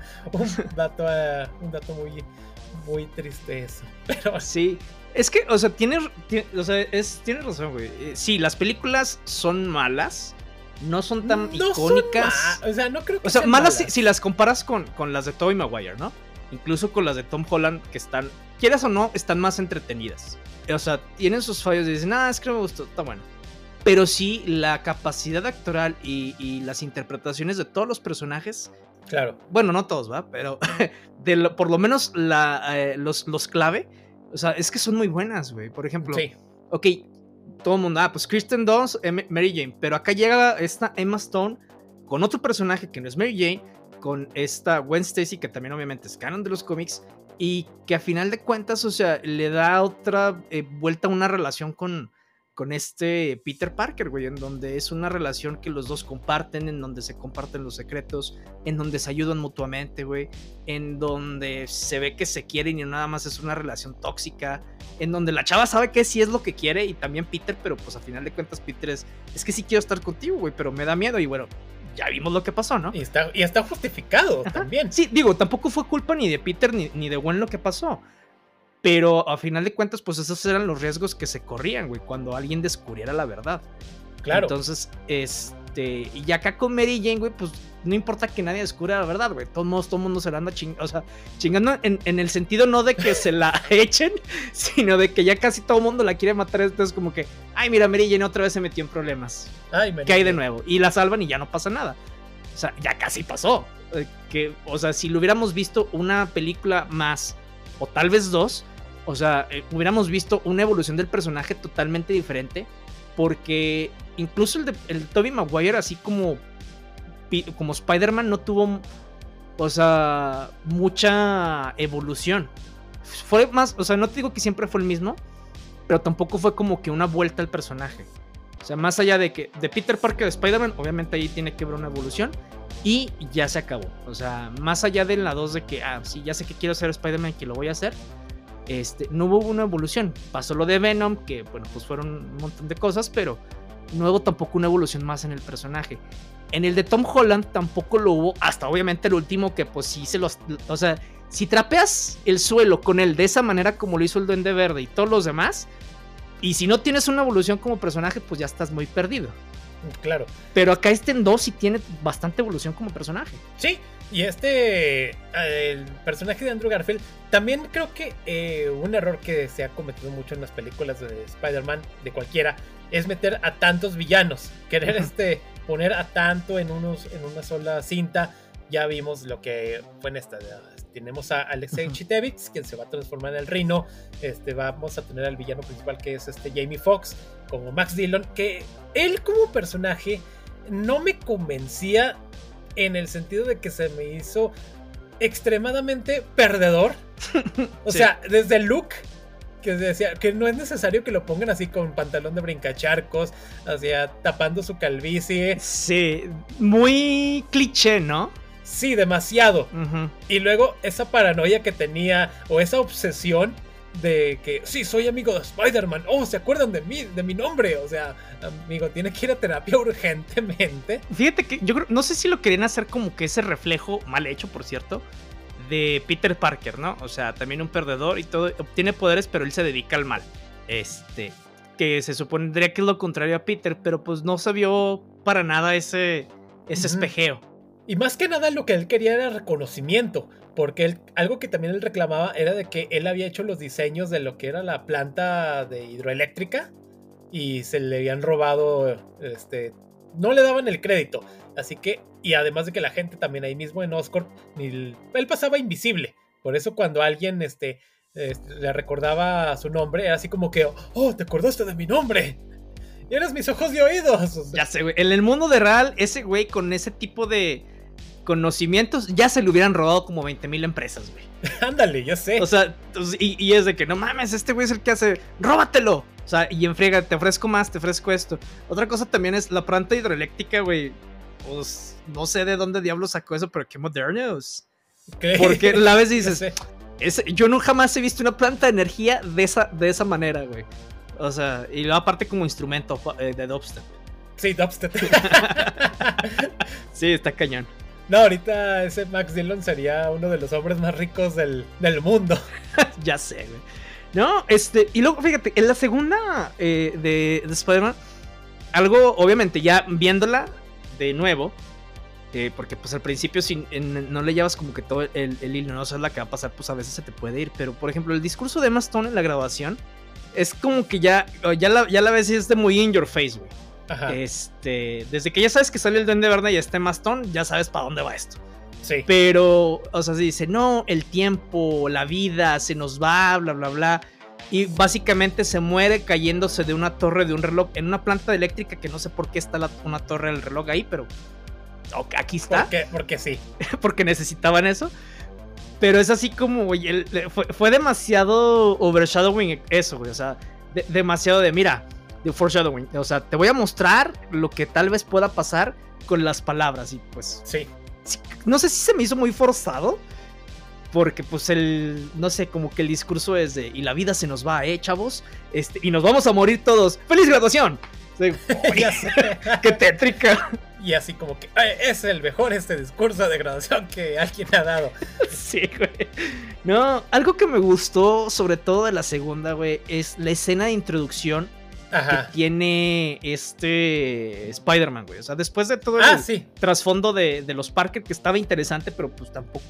dato, ah, un dato muy, muy triste eso. Pero sí. Es que, o sea, tienes, o sea, es, tienes razón, güey. Eh, sí, las películas son malas. No son tan icónicas. o sea, no creo que O sea, malas, Si, las comparas con, con las de Tobey Maguire, ¿no? Incluso con las de Tom Holland, que están, quieras o no, están más entretenidas o sea, tienen sus fallos y dicen, ah, es que no me gustó, está bueno. Pero sí, la capacidad actoral y, las interpretaciones de todos los personajes. Claro. Bueno, no todos, ¿va? Pero por lo menos eh, los, los clave. O sea, es que son muy buenas, güey. Por ejemplo. Sí. Ok, todo el mundo, ah, pues Kristen Dunst, Mary Jane. Pero acá llega esta Emma Stone con otro personaje que no es Mary Jane, con esta Gwen Stacy, que también obviamente es canon de los cómics, y que a final de cuentas, o sea, le da otra eh, vuelta a una relación con, con este Peter Parker, güey, en donde es una relación que los dos comparten, en donde se comparten los secretos, en donde se ayudan mutuamente, güey, en donde se ve que se quieren y nada más es una relación tóxica, en donde la chava sabe que sí es lo que quiere y también Peter, pero pues a final de cuentas Peter es, es que sí quiero estar contigo, güey, pero me da miedo y bueno, ya vimos lo que pasó, ¿no? Y está, y está justificado también. Sí, digo, tampoco fue culpa ni de Peter ni, ni de Gwen lo que pasó. Pero a final de cuentas, pues esos eran los riesgos que se corrían, güey, cuando alguien descubriera la verdad. Claro. Entonces, este, y acá con Mary Jane, güey, pues no importa que nadie descubra la verdad, güey. Todos modos, todo el mundo se la anda chingando, o sea, chingando en, el sentido no de que se la echen, sino de que ya casi todo el mundo la quiere matar. Entonces, como que, ay, mira, Mary Jane otra vez se metió en problemas. Ay, ¿Qué hay de nuevo? Y la salvan y ya no pasa nada. O sea, ya casi pasó. Eh, que, o sea, si lo hubiéramos visto una película más, o tal vez dos, o sea, eh, hubiéramos visto una evolución del personaje totalmente diferente. Porque incluso el de el Toby Maguire, así como, como Spider-Man, no tuvo, o sea, mucha evolución. Fue más, o sea, no te digo que siempre fue el mismo, pero tampoco fue como que una vuelta al personaje. O sea, más allá de que de Peter Parker de Spider-Man, obviamente ahí tiene que haber una evolución. Y ya se acabó. O sea, más allá de la 2 de que, ah, sí, ya sé que quiero ser Spider-Man, que lo voy a hacer este, no hubo una evolución. Pasó lo de Venom, que bueno, pues fueron un montón de cosas, pero no hubo tampoco una evolución más en el personaje. En el de Tom Holland tampoco lo hubo, hasta obviamente el último que pues sí se los... O sea, si trapeas el suelo con él de esa manera como lo hizo el Duende Verde y todos los demás, y si no tienes una evolución como personaje, pues ya estás muy perdido. Claro. Pero acá este en 2 sí tiene bastante evolución como personaje. Sí, y este, el personaje de Andrew Garfield, también creo que eh, un error que se ha cometido mucho en las películas de Spider-Man, de cualquiera, es meter a tantos villanos. Querer este, poner a tanto en, unos, en una sola cinta. Ya vimos lo que fue en esta. Tenemos a Alexei Chitevich, quien se va a transformar en el Rino. Este, vamos a tener al villano principal, que es este Jamie Foxx, como Max Dillon, que él como personaje no me convencía en el sentido de que se me hizo extremadamente perdedor. O sea, desde el look que decía que no es necesario que lo pongan así con pantalón de brincacharcos, hacia tapando su calvicie. Sí, muy cliché, ¿no? Sí, demasiado. Y luego esa paranoia que tenía o esa obsesión de que sí, soy amigo de Spider-Man. Oh, ¿se acuerdan de mí, de mi nombre? O sea, amigo, tiene que ir a terapia urgentemente. Fíjate que yo no sé si lo querían hacer como que ese reflejo, mal hecho, por cierto, de Peter Parker, ¿no? O sea, también un perdedor y todo, obtiene poderes, pero él se dedica al mal. Este, que se supondría que es lo contrario a Peter, pero pues no se vio para nada ese, ese espejeo. Y más que nada lo que él quería era reconocimiento. Porque él, algo que también él reclamaba era de que él había hecho los diseños de lo que era la planta de hidroeléctrica y se le habían robado, este, no le daban el crédito. Así que, y además de que la gente también ahí mismo en Oscorp, él pasaba invisible. Por eso cuando alguien este, este, le recordaba su nombre, era así como que, oh, te acordaste de mi nombre. Y eres mis ojos y oídos. Ya sé, güey. En el mundo de Real, ese güey con ese tipo de conocimientos, ya se le hubieran robado como 20 mil empresas, güey. Ándale, yo sé. O sea, pues, y, es de que no mames, este güey es el que hace, róbatelo. O sea, y enfriega, te ofrezco más, te ofrezco esto. Otra cosa también es la planta hidroeléctrica, güey. Pues no sé de dónde diablos sacó eso, pero qué modernos. Porque la vez dices, yo no jamás he visto una planta de energía de esa, de esa manera, güey. O sea, y luego aparte como instrumento eh, de dubstep. Sí, dubstep. sí, está cañón. No, ahorita ese Max Dillon sería uno de los hombres más ricos del, mundo. ya sé, güey. No, este, y luego fíjate, en la segunda eh, de, Spider-Man, algo, obviamente, ya viéndola de nuevo, eh, porque pues al principio si, no le llevas como que todo el, el hilo, no sabes la que va a pasar, pues a veces se te puede ir. Pero por ejemplo, el discurso de Emma Stone en la grabación es como que ya, ya la, ya la ves y es de muy in your face, güey. Este, desde que ya sabes que sale el Duende Verde y este Mastón, ya sabes para dónde va esto. Sí. Pero, o sea, se dice, no, el tiempo, la vida, se nos va, bla, bla, bla. Y básicamente se muere cayéndose de una torre de un reloj en una planta eléctrica que no sé por qué está una torre del reloj ahí, pero aquí está. Porque sí. Porque necesitaban eso. Pero es así como, fue, demasiado overshadowing eso, güey. O sea, demasiado de, mira, de foreshadowing. O sea, te voy a mostrar lo que tal vez pueda pasar con las palabras y pues... Sí. no sé si se me hizo muy forzado. Porque pues el, no sé, como que el discurso es de, y la vida se nos va, ¿eh, chavos? Este, y nos vamos a morir todos. ¡Feliz graduación! ¡Qué tétrica! Y así como que es el mejor este discurso de graduación que alguien ha dado. Sí, güey. No, algo que me gustó, sobre todo de la segunda, güey, es la escena de introducción que tiene este Spider-Man, güey. O sea, después de todo el ah, trasfondo de, los Parker, que estaba interesante, pero pues tampoco.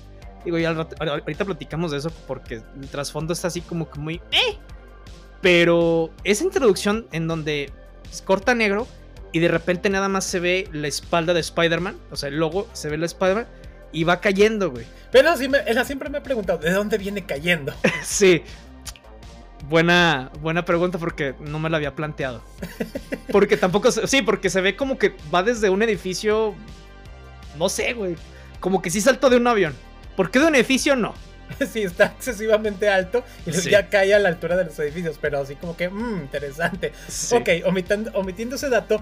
Digo, ya ahorita platicamos de eso porque el trasfondo está así como que muy. ¡Eh! Pero esa introducción en donde corta negro y de repente nada más se ve la espalda de Spider-Man, o sea, el logo, se ve la Spider-Man y va cayendo, güey. Pero sí ella siempre me ha preguntado, ¿de dónde viene cayendo? sí. Buena, buena pregunta porque no me la había planteado. Porque tampoco, sí, porque se ve como que va desde un edificio, no sé, güey, como que sí saltó de un avión. ¿Por qué de un edificio no? sí, está excesivamente alto y ya cae a la altura de los edificios, pero así como que, mmm, interesante. Ok, omitiendo, ese dato,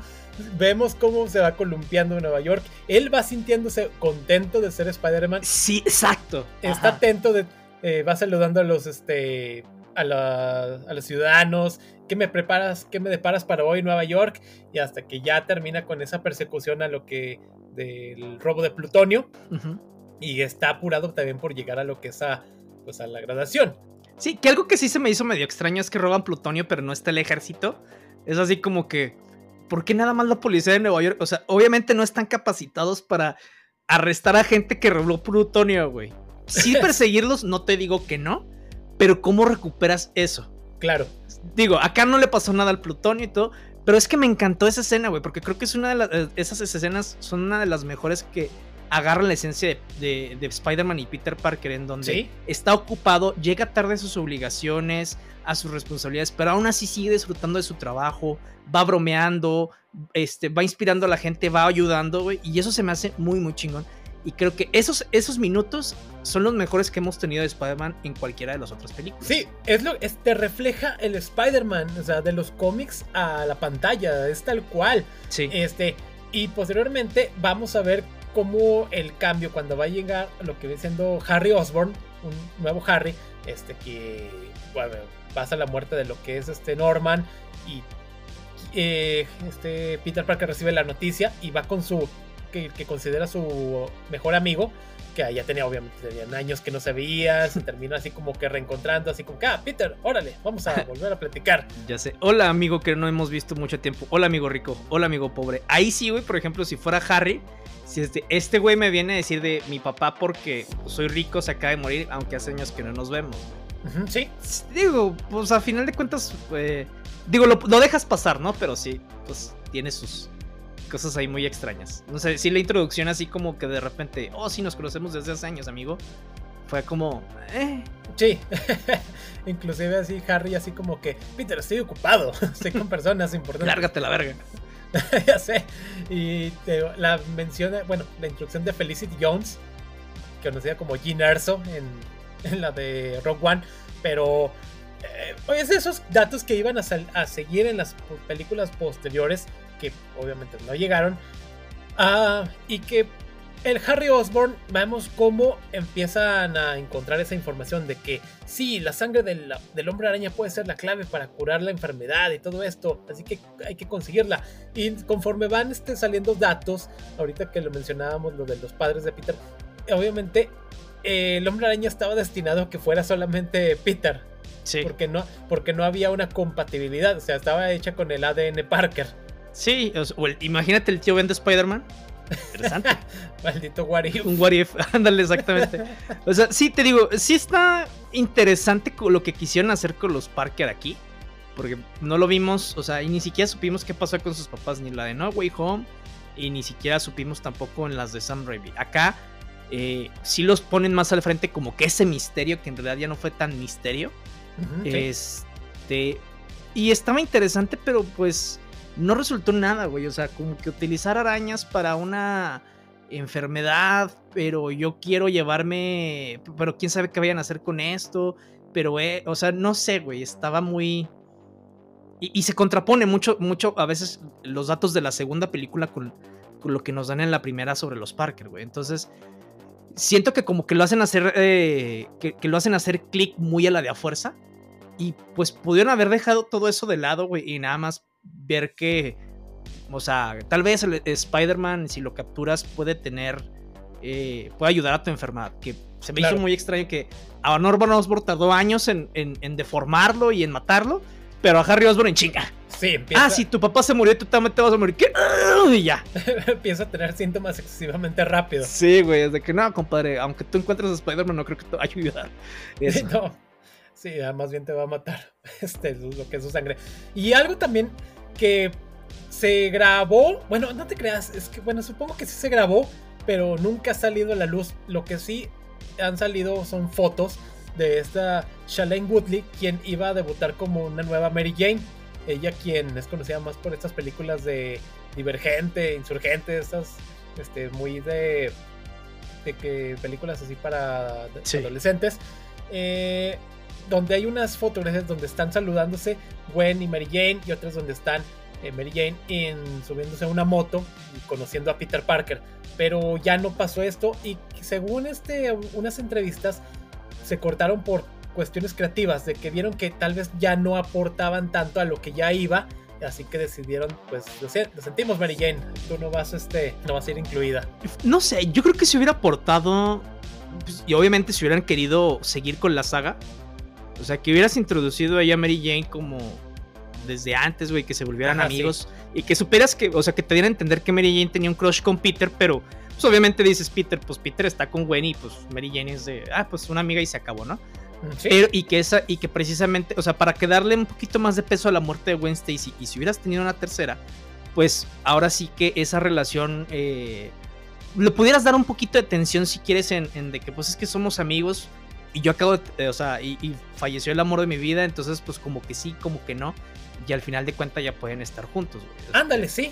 vemos cómo se va columpiando en Nueva York. Él va sintiéndose contento de ser Spider-Man. Sí, exacto. Está atento de, eh, va saludando a los, este, a, a, los ciudadanos. ¿Qué me preparas? ¿Qué me deparas para hoy Nueva York? Y hasta que ya termina con esa persecución a lo que del robo de plutonio y está apurado también por llegar a lo que es a, pues a la graduación. Sí, que algo que sí se me hizo medio extraño es que roban plutonio, pero no está el ejército. Es así como que, ¿por qué nada más la policía de Nueva York? O sea, obviamente no están capacitados para arrestar a gente que robó plutonio, güey. Sí perseguirlos, no te digo que no, pero ¿cómo recuperas eso? Claro. Digo, acá no le pasó nada al plutonio y todo, pero es que me encantó esa escena, güey, porque creo que es una de las, eh, esas escenas son una de las mejores que agarra la esencia de, Spider-Man y Peter Parker, en donde está ocupado, llega tarde a sus obligaciones, a sus responsabilidades, pero aún así sigue disfrutando de su trabajo, va bromeando, este, va inspirando a la gente, va ayudando, güey, y eso se me hace muy, muy chingón. Y creo que esos, esos minutos son los mejores que hemos tenido de Spider-Man en cualquiera de las otras películas. Sí, es lo, te refleja el Spider-Man, o sea, de los cómics a la pantalla, es tal cual. Sí. Este, y posteriormente vamos a ver como el cambio cuando va a llegar lo que viene siendo Harry Osborn, un nuevo Harry, este que pasa la muerte de lo que es este Norman y eh, este Peter Parker recibe la noticia y va con su que, considera su mejor amigo que ya tenía obviamente tenían años que no se veía, se termina así como que reencontrando, así como que, ah, Peter, órale, vamos a volver a platicar. ya sé, hola amigo que no hemos visto mucho tiempo, hola amigo rico, hola amigo pobre. Ahí sí, güey, por ejemplo, si fuera Harry, si este, este güey me viene a decir de mi papá porque soy rico, se acaba de morir, aunque hace años que no nos vemos. Sí. Digo, pues a final de cuentas, eh, digo, lo, dejas pasar, ¿no? Pero sí, pues tiene sus cosas ahí muy extrañas. No sé, si la introducción así como que de repente, oh, sí, nos conocemos desde hace años, amigo. Fue como, eh. Sí, inclusive así Harry así como que, Peter, estoy ocupado, estoy con personas importantes. Lárgate la verga. ya sé. Y la mención, bueno, la introducción de Felicity Jones, conocida como Jean Erso en, la de Rock One, pero eh, es de esos datos que iban a, a, seguir en las películas posteriores, que obviamente no llegaron, ah, y que el Harry Osborn, vemos cómo empiezan a encontrar esa información de que sí, la sangre del, hombre araña puede ser la clave para curar la enfermedad y todo esto, así que hay que conseguirla. Y conforme van este, saliendo datos, ahorita que lo mencionábamos, lo de los padres de Peter, obviamente eh, el hombre araña estaba destinado a que fuera solamente Peter. Sí. Porque no, porque no había una compatibilidad, o sea, estaba hecha con el ADN Parker. Sí, imagínate el tío Ben de Spider-Man. Interesante. Maldito what Un what ándale, exactamente. O sea, sí, te digo, sí está interesante lo que quisieron hacer con los Parker aquí. Porque no lo vimos, o sea, y ni siquiera supimos qué pasó con sus papás, ni la de No Way Home, y ni siquiera supimos tampoco en las de Sam Raimi. Acá eh, sí los ponen más al frente como que ese misterio, que en realidad ya no fue tan misterio. Este. Y estaba interesante, pero pues no resultó nada, güey. O sea, como que utilizar arañas para una enfermedad, pero yo quiero llevarme, pero quién sabe qué vayan a hacer con esto, pero, eh, o sea, no sé, güey, estaba muy... y, se contrapone mucho, mucho a veces los datos de la segunda película con, lo que nos dan en la primera sobre los Parker, güey. Entonces, siento que como que lo hacen hacer, eh, que, lo hacen hacer clic muy a la de a fuerza. Y pues pudieron haber dejado todo eso de lado, güey, y nada más ver que, o sea, tal vez el Spider-Man, si lo capturas, puede tener, eh, puede ayudar a tu enfermedad. Que se me hizo muy extraño que a Norman Osborn tardó años en, en deformarlo y en matarlo pero a Harry Osborn en chinga. Sí, empieza... Ah, si tu papá se murió, tú también te vas a morir. ¿Qué? Y ya. empieza a tener síntomas excesivamente rápido. Sí, güey, es de que no, compadre, aunque tú encuentres a Spider-Man, no creo que te vaya a ayudar. No. Sí, más bien te va a matar este, lo que es su sangre. Y algo también que se grabó, bueno, no te creas, es que, bueno, supongo que sí se grabó, pero nunca ha salido a la luz. Lo que sí han salido son fotos de esta Shailene Woodley, quien iba a debutar como una nueva Mary Jane. Ella quien es conocida más por estas películas de Divergente, Insurgente, estas este, muy de, de que películas así para adolescentes. Eh, donde hay unas fotografías donde están saludándose Gwen y Mary Jane y otras donde están eh, Mary Jane en, subiéndose a una moto y conociendo a Peter Parker. Pero ya no pasó esto y según este, unas entrevistas se cortaron por cuestiones creativas, de que vieron que tal vez ya no aportaban tanto a lo que ya iba, así que decidieron, pues, lo, sentimos, Mary Jane, tú no vas, este, no vas a ir incluida. No sé, yo creo que si hubiera aportado, pues, y obviamente si hubieran querido seguir con la saga, o sea, que hubieras introducido a ella Mary Jane como desde antes, güey, que se volvieran amigos y que superas que, o sea, que te dieran a entender que Mary Jane tenía un crush con Peter, pero pues obviamente dices Peter, pues Peter está con Gwen y pues Mary Jane es de, ah, pues una amiga y se acabó, ¿no? Pero, y que esa, y que precisamente, o sea, para que darle un poquito más de peso a la muerte de Gwen Stacy, y si hubieras tenido una tercera, pues ahora sí que esa relación eh, le pudieras dar un poquito de tensión si quieres en, de que pues es que somos amigos y yo acabo de, o sea, y, falleció el amor de mi vida, entonces pues como que sí, como que no, y al final de cuentas ya pueden estar juntos. Ándale, sí.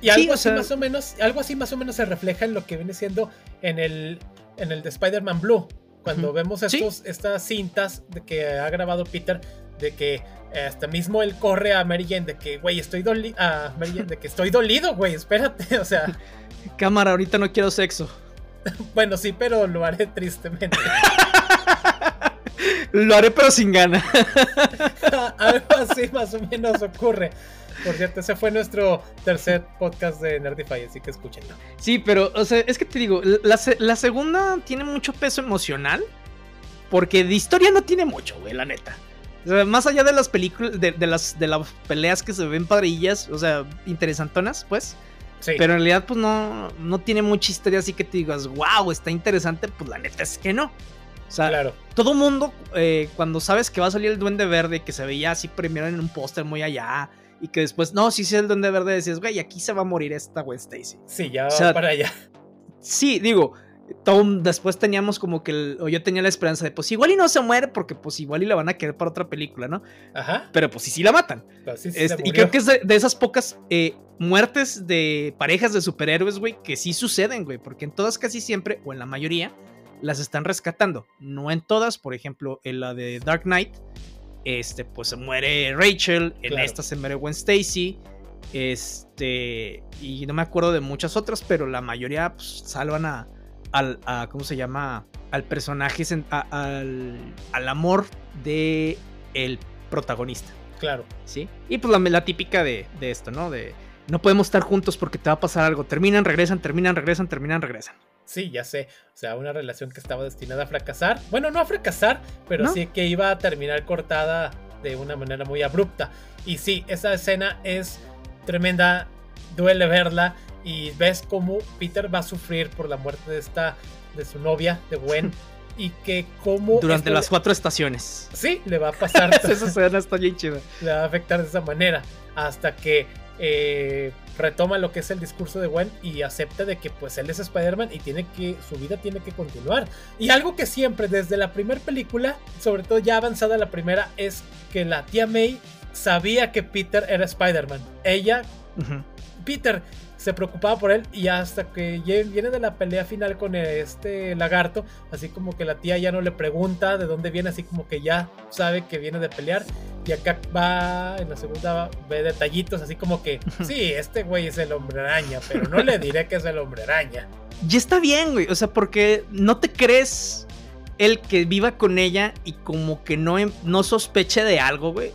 Y algo así más o menos, algo así más o menos se refleja en lo que viene siendo en el, en el de Spider-Man Blue cuando vemos estos, estas cintas de que ha grabado Peter, de que hasta mismo él corre a Mary Jane de que, güey, estoy dolido, a Mary Jane de que estoy dolido, güey, espérate, o sea. Cámara, ahorita no quiero sexo. bueno, sí, pero lo haré tristemente. lo haré pero sin gana. Algo así más o menos ocurre. Por cierto, ese fue nuestro tercer podcast de Nerdify, así que escúchenlo. Sí, pero, o sea, es que te digo, la, segunda tiene mucho peso emocional. Porque de historia no tiene mucho, güey, la neta. O sea, más allá de las películas, de, las, de las peleas que se ven padrillas, o sea, interesantonas, pues. Sí. Pero en realidad, pues no, no tiene mucha historia así que te digas, wow, está interesante. Pues la neta es que no. O sea, claro. todo mundo, eh, cuando sabes que va a salir el Duende Verde, que se veía así primero en un póster muy allá, y que después, no, si es el Duende Verde, decías, güey, aquí se va a morir esta Gwen Stacy. Sí, ya va para allá. Sí, digo, Tom, después teníamos como que, o yo tenía la esperanza de, pues igual y no se muere, porque pues igual y la van a querer para otra película, ¿no? Ajá. Pero pues sí, sí la matan. Este, y creo que es de, esas pocas eh, muertes de parejas de superhéroes, güey, que sí suceden, güey, porque en todas casi siempre, o en la mayoría, las están rescatando. No en todas, por ejemplo, en la de Dark Knight, este, pues se muere Rachel, en esta se muere Gwen Stacy, este, y no me acuerdo de muchas otras, pero la mayoría pues, salvan a, al, ¿cómo se llama? Al personaje, al, al, amor de el protagonista. Claro. ¿Sí? Y pues la, típica de, de esto, ¿no? De no podemos estar juntos porque te va a pasar algo. Terminan, regresan, terminan, regresan, terminan, regresan. Sí, ya sé. O sea, una relación que estaba destinada a fracasar. Bueno, no a fracasar, pero sí que iba a terminar cortada de una manera muy abrupta. Y sí, esa escena es tremenda. Duele verla. Y ves cómo Peter va a sufrir por la muerte de esta. de su novia, de Gwen. y que como... Durante las cuatro estaciones. Sí, le va a pasar. esa escena está bien chida. Le va a afectar de esa manera. Hasta que eh, retoma lo que es el discurso de Gwen y acepta de que pues él es Spider-Man y tiene que su vida tiene que continuar. Y algo que siempre desde la primera película, sobre todo ya avanzada la primera, es que la tía May sabía que Peter era Spider-Man. Ella, Peter, se preocupaba por él y hasta que viene de la pelea final con este lagarto, así como que la tía ya no le pregunta de dónde viene, así como que ya sabe que viene de pelear Y acá va, en la segunda ve detallitos así como que, sí, este güey es el hombre araña, pero no le diré que es el hombre araña. Y está bien, güey, o sea, porque no te crees el que viva con ella y como que no, em, no sospeche de algo, güey.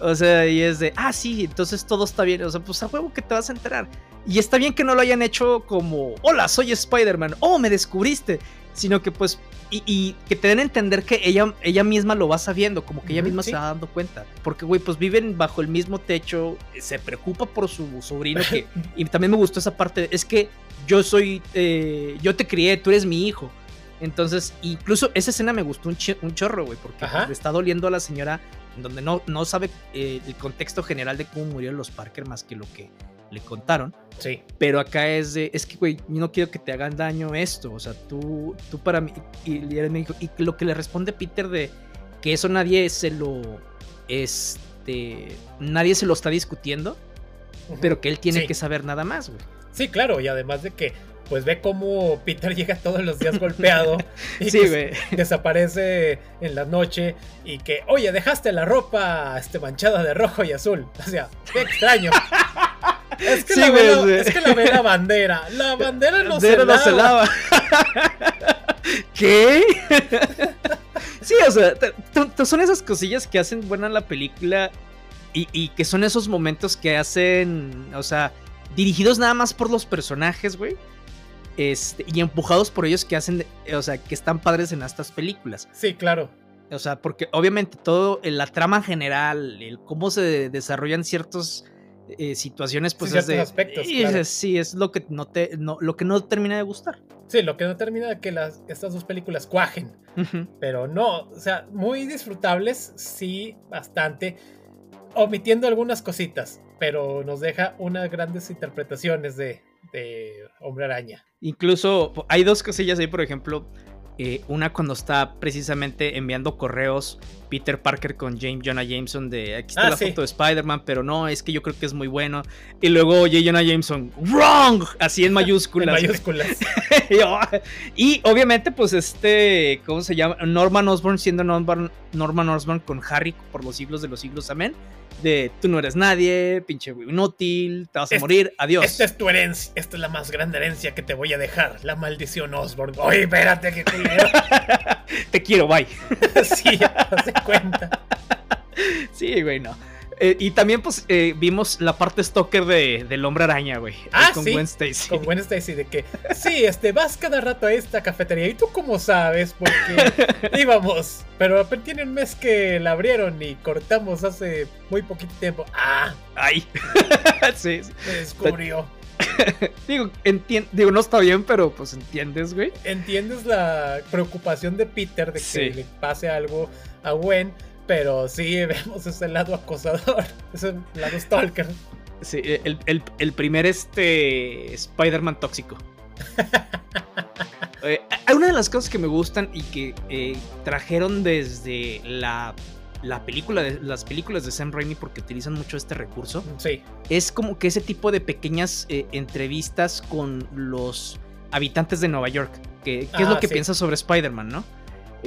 O sea, y es de, ah, sí, entonces todo está bien. O sea, pues a huevo que te vas a enterar. Y está bien que no lo hayan hecho como, hola, soy Spider-Man, oh, me descubriste. Sino que pues, y, que te den a entender que ella, ella misma lo va sabiendo, como que ella misma se va dando cuenta. Porque, güey, pues viven bajo el mismo techo, se preocupa por su sobrino, que, y también me gustó esa parte, es que yo soy, eh, yo te crié, tú eres mi hijo. Entonces, incluso esa escena me gustó un, chorro, güey, porque le está doliendo a la señora, donde no, no sabe eh, el contexto general de cómo murieron los Parker más que lo que le contaron. Sí. Pero acá es de, es que, güey, no quiero que te hagan daño esto, o sea, tú, tú para mí, y, me dijo, y lo que le responde Peter de que eso nadie se lo, este, nadie se lo está discutiendo, pero que él tiene que saber nada más, güey. Sí, claro, y además de que pues ve cómo Peter llega todos los días golpeado y desaparece en la noche y que, oye, dejaste la ropa este, manchada de rojo y azul. O sea, qué extraño. Es que, la, es que la ve la bandera. La bandera no, se, lava. ¿Qué? sí, o sea, son esas cosillas que hacen buena la película y, y que son esos momentos que hacen, o sea, dirigidos nada más por los personajes, güey este, y empujados por ellos que hacen, o sea, que están padres en estas películas. Sí, claro. O sea, porque obviamente todo, la trama general, el cómo se desarrollan ciertas eh, situaciones, pues es de, aspectos. Sí, es lo que no te, no, lo que no termina de gustar. Sí, lo que no termina de que las, estas dos películas cuajen. Pero no, o sea, muy disfrutables, sí, bastante. Omitiendo algunas cositas, pero nos deja unas grandes interpretaciones de, de Hombre Araña. Incluso hay dos cosillas ahí, por ejemplo, eh, una cuando está precisamente enviando correos Peter Parker con James Jonah Jameson de aquí está ah, la foto de Spider-Man, pero no, es que yo creo que es muy bueno. Y luego J. Jonah Jameson, wrong, así en mayúsculas. en mayúsculas. y obviamente, pues este, ¿cómo se llama? Norman Osborn siendo Norman, Norman Osborn con Harry por los siglos de los siglos, amén de tú no eres nadie, pinche inútil, te vas a morir, adiós. Esta es tu herencia, esta es la más grande herencia que te voy a dejar, la maldición Osborn. Oye, espérate, que culero. te quiero, bye. sí, se cuenta. Sí, güey, no. Eh, y también, pues, eh, vimos la parte stalker de, del hombre araña, güey. Ah, con Gwen Stacy. Con Gwen Stacy, de que, sí, este, vas cada rato a esta cafetería. ¿Y tú cómo sabes? Porque íbamos. Pero tiene un mes que la abrieron y cortamos hace muy poquito tiempo. Ah. Ay. sí. Se descubrió. digo, digo, no está bien, pero pues entiendes, güey. Entiendes la preocupación de Peter de que le pase algo a Gwen pero sí vemos ese lado acosador, ese lado stalker. Sí, el, primer este Spider-Man tóxico. eh, una de las cosas que me gustan y que eh, trajeron desde la, la, película de, las películas de Sam Raimi porque utilizan mucho este recurso. Sí. Es como que ese tipo de pequeñas eh, entrevistas con los habitantes de Nueva York. Que, ¿Qué es lo ah, que piensas sobre Spider-Man, no?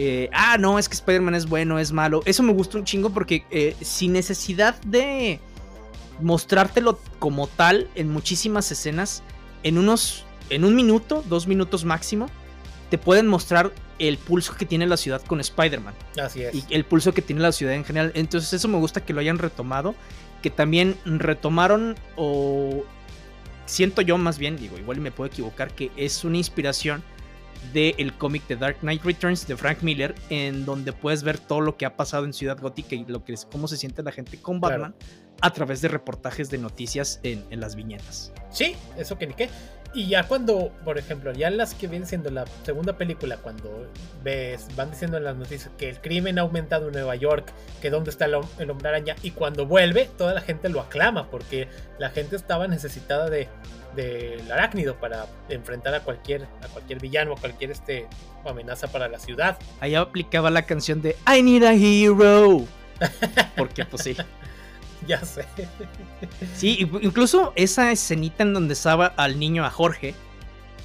Eh, ah, no, es que Spider-Man es bueno, es malo. Eso me gusta un chingo porque eh, sin necesidad de mostrártelo como tal en muchísimas escenas, en unos, en un minuto, dos minutos máximo, te pueden mostrar el pulso que tiene la ciudad con Spider-Man. Así es. Y el pulso que tiene la ciudad en general. Entonces eso me gusta que lo hayan retomado, que también retomaron o siento yo más bien, digo, igual me puedo equivocar, que es una inspiración del cómic de Dark Knight Returns de Frank Miller, en donde puedes ver todo lo que ha pasado en Ciudad Gótica y lo que es, cómo se siente la gente con Batman a través de reportajes de noticias en, las viñetas. Sí, eso que ni qué. Y ya cuando, por ejemplo, ya las que vienen siendo la segunda película, cuando ves, van diciendo en las noticias que el crimen ha aumentado en Nueva York, que dónde está el, el hombre araña, y cuando vuelve, toda la gente lo aclama, porque la gente estaba necesitada de, del arácnido para enfrentar a cualquier, a cualquier villano, a cualquier este, amenaza para la ciudad. Ahí aplicaba la canción de I Need a Hero. Porque pues sí. ya sé. Sí, incluso esa escenita en donde estaba al niño, a Jorge,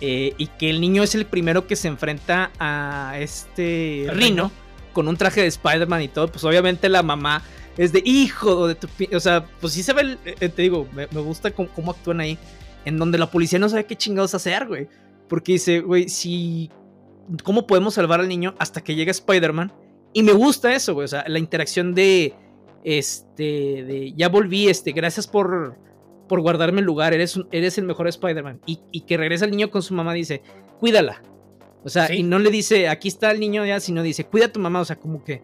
eh, y que el niño es el primero que se enfrenta a este Rino con un traje de Spider-Man y todo, pues obviamente la mamá es de hijo de tu... O sea, pues sí se ve, eh, te digo, me, gusta cómo, actúan ahí, en donde la policía no sabe qué chingados hacer, güey. Porque dice, güey, si... ¿Cómo podemos salvar al niño hasta que llegue Spider-Man? Y me gusta eso, güey. O sea, la interacción de... Este, de... Ya volví, este, gracias por... Por guardarme el lugar, eres, eres el mejor Spider-Man. Y, y que regresa el niño con su mamá, dice, cuídala. O sea, y no le dice, aquí está el niño ya, sino dice, cuida a tu mamá. O sea, como que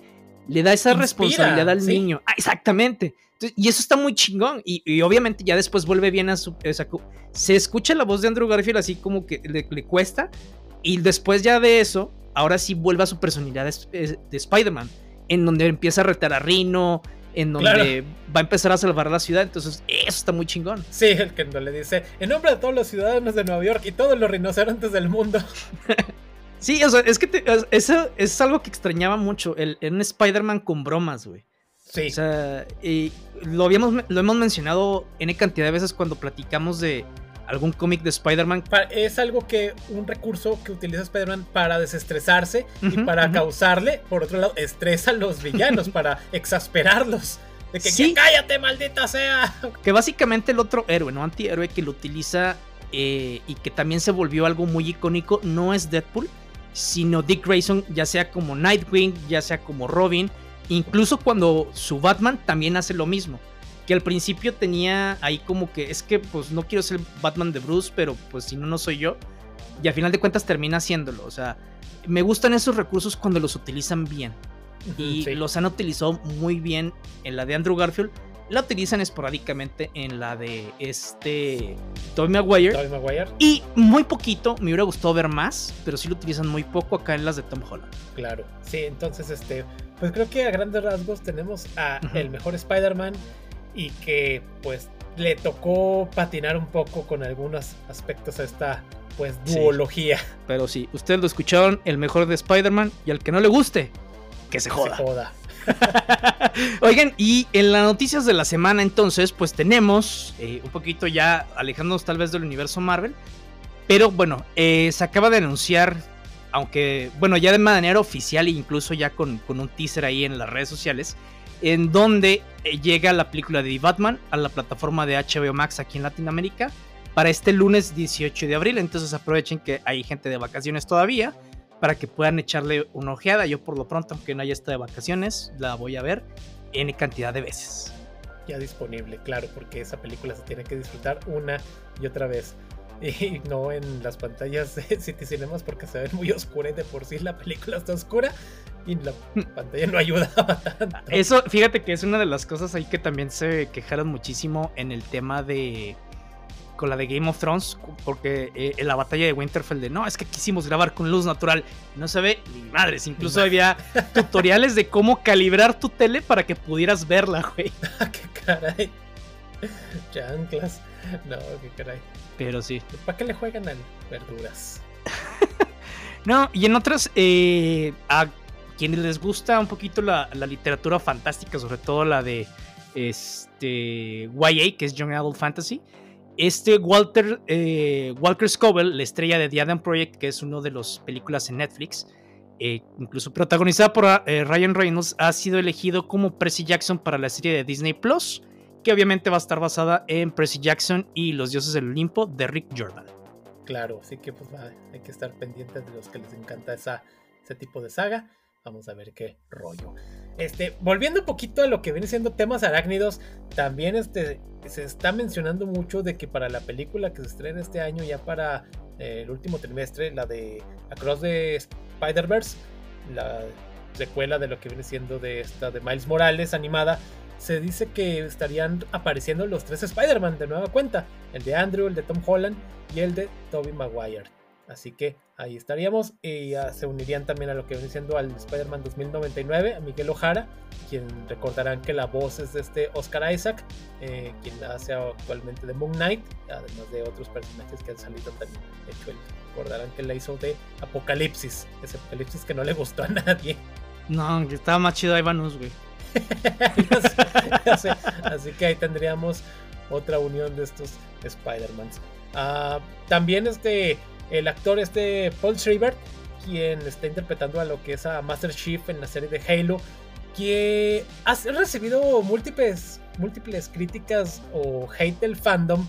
le da esa responsabilidad al niño. Ah, exactamente. y eso está muy chingón. Y, obviamente ya después vuelve bien a su... se escucha la voz de Andrew Garfield así como que le, cuesta. Y después ya de eso, ahora sí vuelve a su personalidad de, Spider-Man. En donde empieza a retar a Rino. En donde va a empezar a salvar la ciudad. Entonces, eso está muy chingón. Sí, el que no le dice, en nombre de todos los ciudadanos de Nueva York y todos los rinocerontes del mundo. Sí, o sea, es que eso es algo que extrañaba mucho, el, un Spider-Man con bromas, güey. Sí. O sea, y lo, habíamos, lo hemos mencionado N cantidad de veces cuando platicamos de algún cómic de Spider-Man. Es algo que, un recurso que utiliza Spider-Man para desestresarse y para causarle, por otro lado, estrés a los villanos, para exasperarlos. De que, sí. cállate, maldita sea. Que básicamente el otro héroe, ¿no? Antihéroe que lo utiliza eh, y que también se volvió algo muy icónico, no es Deadpool, sino Dick Grayson, ya sea como Nightwing, ya sea como Robin, incluso cuando su Batman también hace lo mismo. Que al principio tenía ahí como que es que pues no quiero ser Batman de Bruce, pero pues si no, no soy yo. Y al final de cuentas termina haciéndolo. O sea, me gustan esos recursos cuando los utilizan bien. Y los han utilizado muy bien en la de Andrew Garfield la utilizan esporádicamente en la de este Tobey Maguire. Tobey Maguire. Y muy poquito, me hubiera gustado ver más, pero sí lo utilizan muy poco acá en las de Tom Holland. Claro, sí, entonces este, pues creo que a grandes rasgos tenemos a el mejor Spider-Man y que pues le tocó patinar un poco con algunos aspectos a esta pues duología. pero sí, ustedes lo escucharon, el mejor de Spider-Man y al que no le guste, que se joda. Se joda. Oigan, y en las noticias de la semana entonces, pues tenemos eh, un poquito ya alejándonos tal vez del universo Marvel, pero bueno, eh, se acaba de anunciar, aunque bueno, ya de manera oficial e incluso ya con, con un teaser ahí en las redes sociales, en donde eh, llega la película de Batman a la plataforma de HBO Max aquí en Latinoamérica para este lunes 18 de abril, entonces aprovechen que hay gente de vacaciones todavía para que puedan echarle una ojeada. Yo por lo pronto, aunque no haya estado de vacaciones, la voy a ver en cantidad de veces. Ya disponible, claro, porque esa película se tiene que disfrutar una y otra vez. Y no en las pantallas de City Cinemas porque se ven muy oscuras y de por sí la película está oscura y la pantalla no ayudaba tanto. Eso, fíjate que es una de las cosas ahí que también se quejaron muchísimo en el tema de con la de Game of Thrones, porque eh, en la batalla de Winterfell de no, es que quisimos grabar con luz natural, no se ve ni madres, incluso había tutoriales de cómo calibrar tu tele para que pudieras verla, güey. qué caray. Chanclas. No, qué caray. Pero sí. ¿Para qué le juegan a verduras? no, y en otras, eh, a quienes les gusta un poquito la, la literatura fantástica, sobre todo la de este YA, que es Young Adult Fantasy, este Walter, eh, Walker Scoville, la estrella de The Adam Project, que es una de las películas en Netflix, eh, incluso protagonizada por eh, Ryan Reynolds, ha sido elegido como Percy Jackson para la serie de Disney Plus, que obviamente va a estar basada en Percy Jackson y los dioses del Olimpo de Rick Jordan. Claro, así que pues, hay que estar pendientes de los que les encanta ese tipo de saga. Vamos a ver qué rollo. Este, volviendo un poquito a lo que viene siendo temas arácnidos, también este, se está mencionando mucho de que para la película que se estrena este año, ya para eh, el último trimestre, la de Across the Spider-Verse, la secuela de lo que viene siendo de esta de Miles Morales animada, se dice que estarían apareciendo los tres Spider-Man de nueva cuenta, el de Andrew, el de Tom Holland y el de Tobey Maguire. Así que ahí estaríamos. Y se unirían también a lo que viene siendo al Spider-Man 2099, a Miguel Ojara, quien recordarán que la voz es de este Oscar Isaac, eh, quien hace actualmente de Moon Knight, además de otros personajes que han salido también. De hecho, recordarán que la hizo de Apocalipsis, ese Apocalipsis que no le gustó a nadie. No, que estaba más chido Ivanus, güey. Así que ahí tendríamos otra unión de estos Spider-Mans. Ah, también este el actor este Paul Schreiber, quien está interpretando a lo que es a Master Chief en la serie de Halo, que ha recibido múltiples, múltiples críticas o hate del fandom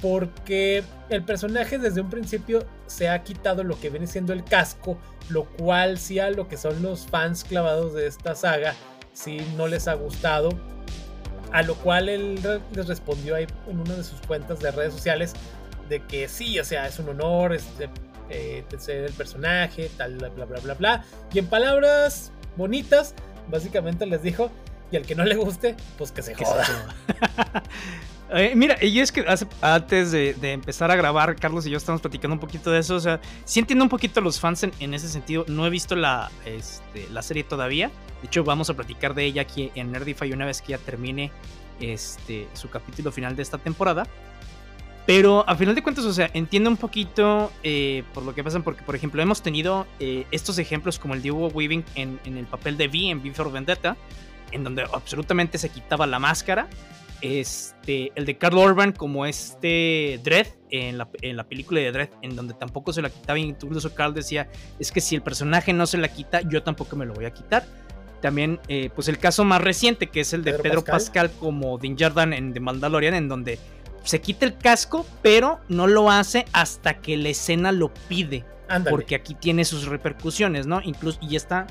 porque el personaje desde un principio se ha quitado lo que viene siendo el casco, lo cual sí a lo que son los fans clavados de esta saga, sí no les ha gustado. A lo cual él les respondió ahí en una de sus cuentas de redes sociales de que sí, o sea, es un honor este, eh, ser el personaje, tal, bla, bla, bla, bla, bla. Y en palabras bonitas, básicamente les dijo, y al que no le guste, pues que se joda. Eh, mira, y es que antes de, empezar a grabar, Carlos y yo estamos platicando un poquito de eso. O sea, sí entiendo un poquito a los fans en, ese sentido. No he visto la, este, la serie todavía. De hecho, vamos a platicar de ella aquí en Nerdify una vez que ya termine este, su capítulo final de esta temporada. Pero a final de cuentas, o sea, entiendo un poquito eh, por lo que pasa, porque por ejemplo hemos tenido eh, estos ejemplos como el de Hugo Weaving en, en, el papel de V en V for Vendetta, en donde absolutamente se quitaba la máscara este, el de Carl Urban como este Dredd en la, en la, película de Dredd, en donde tampoco se la quitaba. Incluso Carl decía, es que si el personaje no se la quita, yo tampoco me lo voy a quitar. También, eh, pues el caso más reciente, que es el de Pedro, Pascal? como Din Jordan en The Mandalorian, en donde se quita el casco, pero no lo hace hasta que la escena lo pide. Porque aquí tiene sus repercusiones, ¿no? Incluso, y está,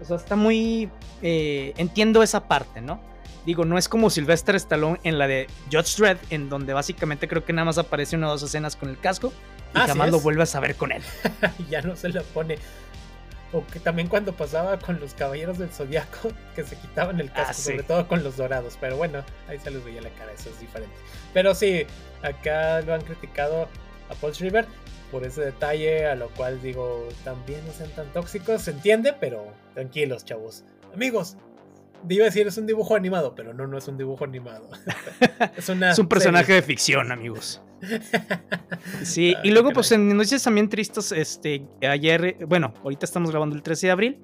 o sea, está muy... Eh, entiendo esa parte, ¿no? Digo, no es como Sylvester Stallone en la de Judge Dredd, en donde básicamente creo que nada más aparece una o dos escenas con el casco y jamás lo vuelves a ver con él. ya no se lo pone. O que también cuando pasaba con los caballeros del zodiaco, que se quitaban el casco, ah, sobre todo con los dorados. Pero bueno, ahí se les veía la cara, eso es diferente. Pero sí, acá lo han criticado a Paul Schreiber por ese detalle, a lo cual digo, también no sean tan tóxicos, se entiende, pero tranquilos, chavos. Amigos, iba a decir es un dibujo animado, pero no, no es un dibujo animado. es, un personaje de ficción, amigos. Sí, y luego, pues en noticias también tristes, este, ayer, bueno, ahorita estamos grabando el 13 de abril.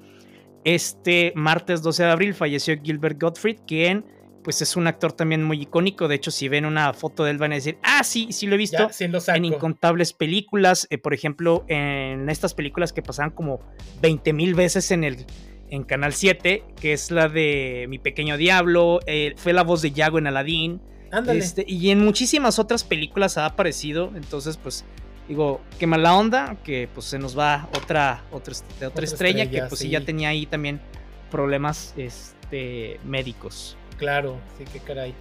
Este martes 12 de abril falleció Gilbert Gottfried, quien pues es un actor también muy icónico. De hecho, si ven una foto de él van a decir, ah, sí, sí lo he visto en incontables películas. Eh, por ejemplo, en estas películas que pasaban como 20 mil veces en el en Canal 7, que es la de Mi Pequeño Diablo, eh, fue la voz de Yago en Aladdin. Este, y en muchísimas otras películas ha aparecido, entonces pues digo, qué mala onda, que pues se nos va otra, otra, otra, estrella, que pues sí. ya tenía ahí también problemas este, médicos. Claro, sí, qué caray.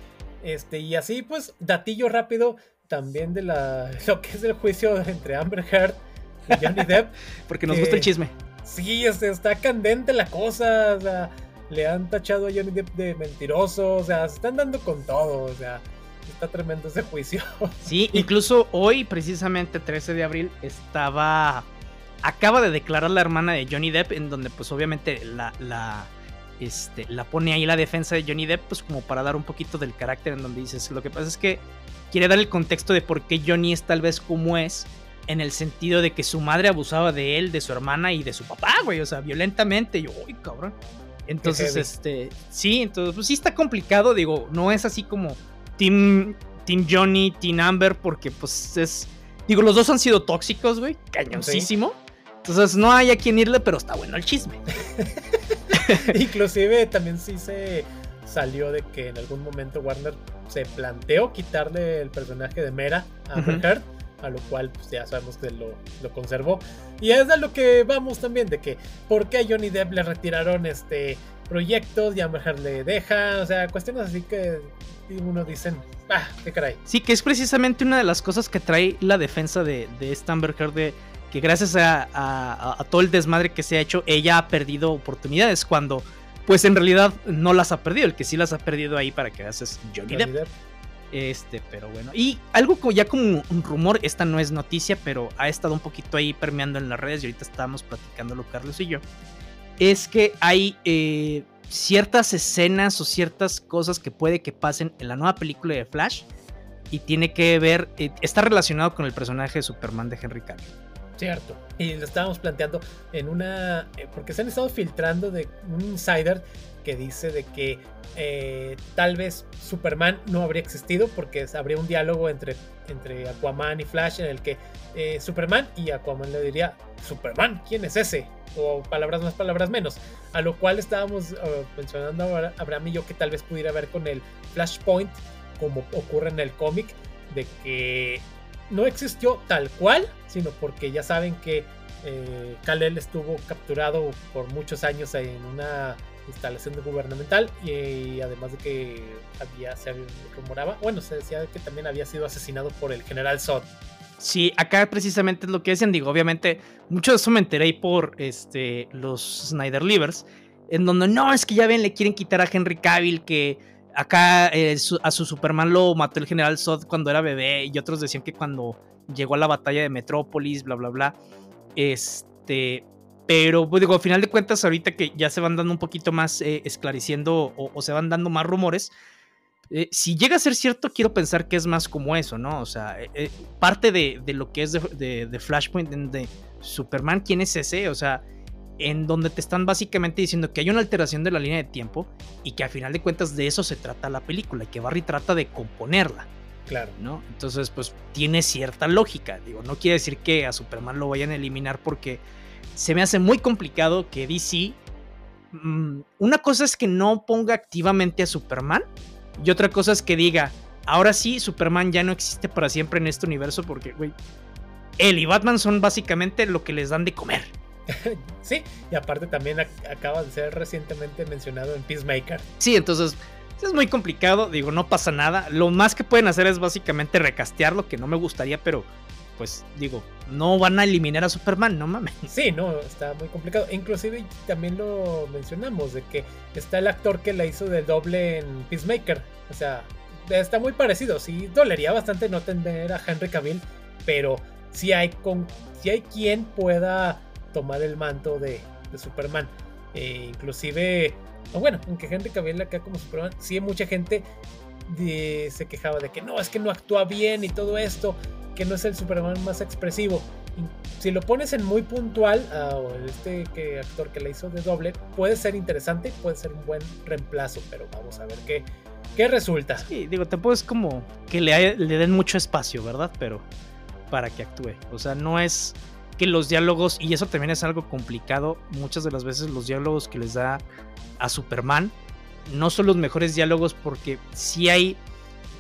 Este, y así pues, datillo rápido también de la, lo que es el juicio entre Amber Heard y Johnny Depp. Porque nos gusta el chisme sí, este, está candente la cosa, o sea, le han tachado a Johnny Depp de mentiroso, o sea, se están dando con todo, o sea, está tremendo ese juicio. Sí, incluso hoy, precisamente 13 de abril, estaba, acaba de declarar la hermana de Johnny Depp, en donde pues obviamente la, la, este, la pone ahí la defensa de Johnny Depp, pues como para dar un poquito del carácter en donde dices, lo que pasa es que quiere dar el contexto de por qué Johnny es tal vez como es en el sentido de que su madre abusaba de él, de su hermana y de su papá, güey, o sea, violentamente. yo, uy, cabrón. Entonces, este, sí, entonces, pues sí está complicado, digo, no es así como Team, Team Johnny, Team Amber, porque pues es, digo, los dos han sido tóxicos, güey, cañoncísimo. Entonces no hay a quien irle, pero está bueno el chisme. Inclusive también sí se salió de que en algún momento Warner se planteó quitarle el personaje de Mera a Amber a lo cual pues ya sabemos que lo, lo, conservó. Y es a lo que vamos también, de que por qué a Johnny Depp le retiraron este proyectos y a Amber le deja, o sea, cuestiones así que uno dicen, ah, qué caray. Sí, que es precisamente una de las cosas que trae la defensa de, de esta Amber Heard de que gracias a, a, todo el desmadre que se ha hecho, ella ha perdido oportunidades cuando pues en realidad no las ha perdido, el que sí las ha perdido ahí para que haces Johnny, Johnny Depp. Este, pero bueno. Y algo ya como un rumor, esta no es noticia, pero ha estado un poquito ahí permeando en las redes y ahorita estábamos platicándolo Carlos y yo. Es que hay eh, ciertas escenas o ciertas cosas que puede que pasen en la nueva película de Flash y tiene que ver, eh, está relacionado con el personaje de Superman de Henry Cavill. Cierto. Y lo estábamos planteando en una. Eh, porque se han estado filtrando de un insider que dice de que eh, tal vez Superman no habría existido porque habría un diálogo entre, entre Aquaman y Flash en el que eh, Superman y Aquaman le diría, Superman, ¿quién es ese? O palabras más, palabras menos. A lo cual estábamos mencionando ahora, Abraham y yo que tal vez pudiera ver con el Flashpoint, como ocurre en el cómic, de que no existió tal cual, sino porque ya saben que eh, Kal-El estuvo capturado por muchos años en una instalación gubernamental y, además de que había, se rumoraba, bueno, se decía que también había sido asesinado por el general Zod. Sí, acá precisamente es lo que decían, digo, obviamente, mucho de eso me enteré por este, los Snyder Livers, en donde no, es que ya ven, le quieren quitar a Henry Cavill que acá eh, a su Superman lo mató el general Zod cuando era bebé y otros decían que cuando llegó a la batalla de Metrópolis, bla, bla, bla. Este, pero pues digo, al final de cuentas, ahorita que ya se van dando un poquito más eh, esclareciendo o, se van dando más rumores, eh, si llega a ser cierto, quiero pensar que es más como eso, ¿no? O sea, parte de, lo que es de, de Flashpoint, de Superman, ¿quién es ese? O sea, en donde te están básicamente diciendo que hay una alteración de la línea de tiempo y que a final de cuentas de eso se trata la película y que Barry trata de componerla. Claro. ¿No? Entonces, pues tiene cierta lógica. Digo, no quiere decir que a Superman lo vayan a eliminar porque se me hace muy complicado que DC. Mm, una cosa es que no ponga activamente a Superman y otra cosa es que diga, ahora sí, Superman ya no existe para siempre en este universo porque, güey, él y Batman son básicamente lo que les dan de comer. sí, y aparte también acaba de ser recientemente mencionado en Peacemaker. Sí, entonces es muy complicado, digo, no pasa nada. Lo más que pueden hacer es básicamente recastearlo, que no me gustaría, pero pues digo, no van a eliminar a Superman, no mames. Sí, no, está muy complicado. Inclusive también lo mencionamos, de que está el actor que la hizo de doble en Peacemaker. O sea, está muy parecido. Sí, dolería bastante no tener a Henry Cavill, pero si hay, con, si hay quien pueda tomar el manto de, Superman. Eh, inclusive, bueno, aunque Henry Cavill acá como Superman, sí mucha gente se quejaba de que no, es que no actúa bien y todo esto, que no es el Superman más expresivo. si lo pones en muy puntual, este actor que le hizo de doble, puede ser interesante, puede ser un buen reemplazo, pero vamos a ver qué, resulta. Sí, digo, tampoco es como que le den mucho espacio, ¿verdad? Pero para que actúe. O sea, no es que los diálogos, y eso también es algo complicado, muchas de las veces los diálogos que les da a Superman no son los mejores diálogos porque si hay,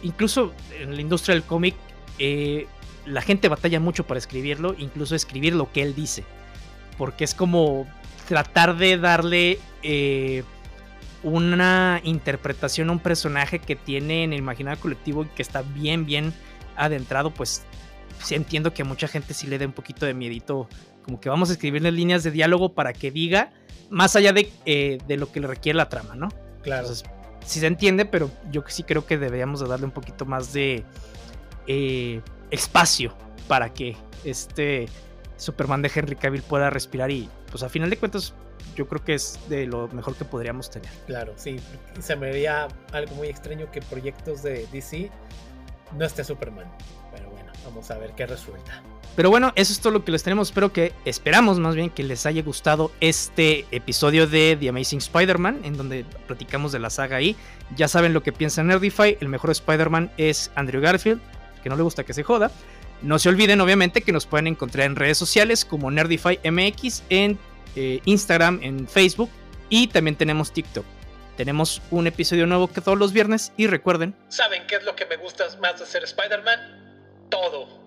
incluso en la industria del cómic, eh, la gente batalla mucho para escribirlo, incluso escribir lo que él dice, porque es como tratar de darle eh, una interpretación a un personaje que tiene en el imaginario colectivo y que está bien, bien adentrado, pues sí entiendo que a mucha gente sí le dé un poquito de miedito, como que vamos a escribirle líneas de diálogo para que diga, más allá de, eh, de lo que le requiere la trama, ¿no? Claro. sí se entiende, pero yo sí creo que deberíamos de darle un poquito más de eh, espacio para que este Superman de Henry Cavill pueda respirar y pues a final de cuentas yo creo que es de lo mejor que podríamos tener. Claro, sí, se me veía algo muy extraño que proyectos de DC no esté Superman. Vamos a ver qué resulta. Pero bueno, eso es todo lo que les tenemos. Espero que, esperamos más bien que les haya gustado este episodio de The Amazing Spider-Man, en donde platicamos de la saga ahí. Ya saben lo que piensa Nerdify. El mejor Spider-Man es Andrew Garfield, que no le gusta que se joda. No se olviden, obviamente, que nos pueden encontrar en redes sociales como Nerdify MX, en eh, Instagram, en Facebook y también tenemos TikTok. Tenemos un episodio nuevo que todos los viernes y recuerden. ¿Saben qué es lo que me gusta más de ser Spider-Man? Todo.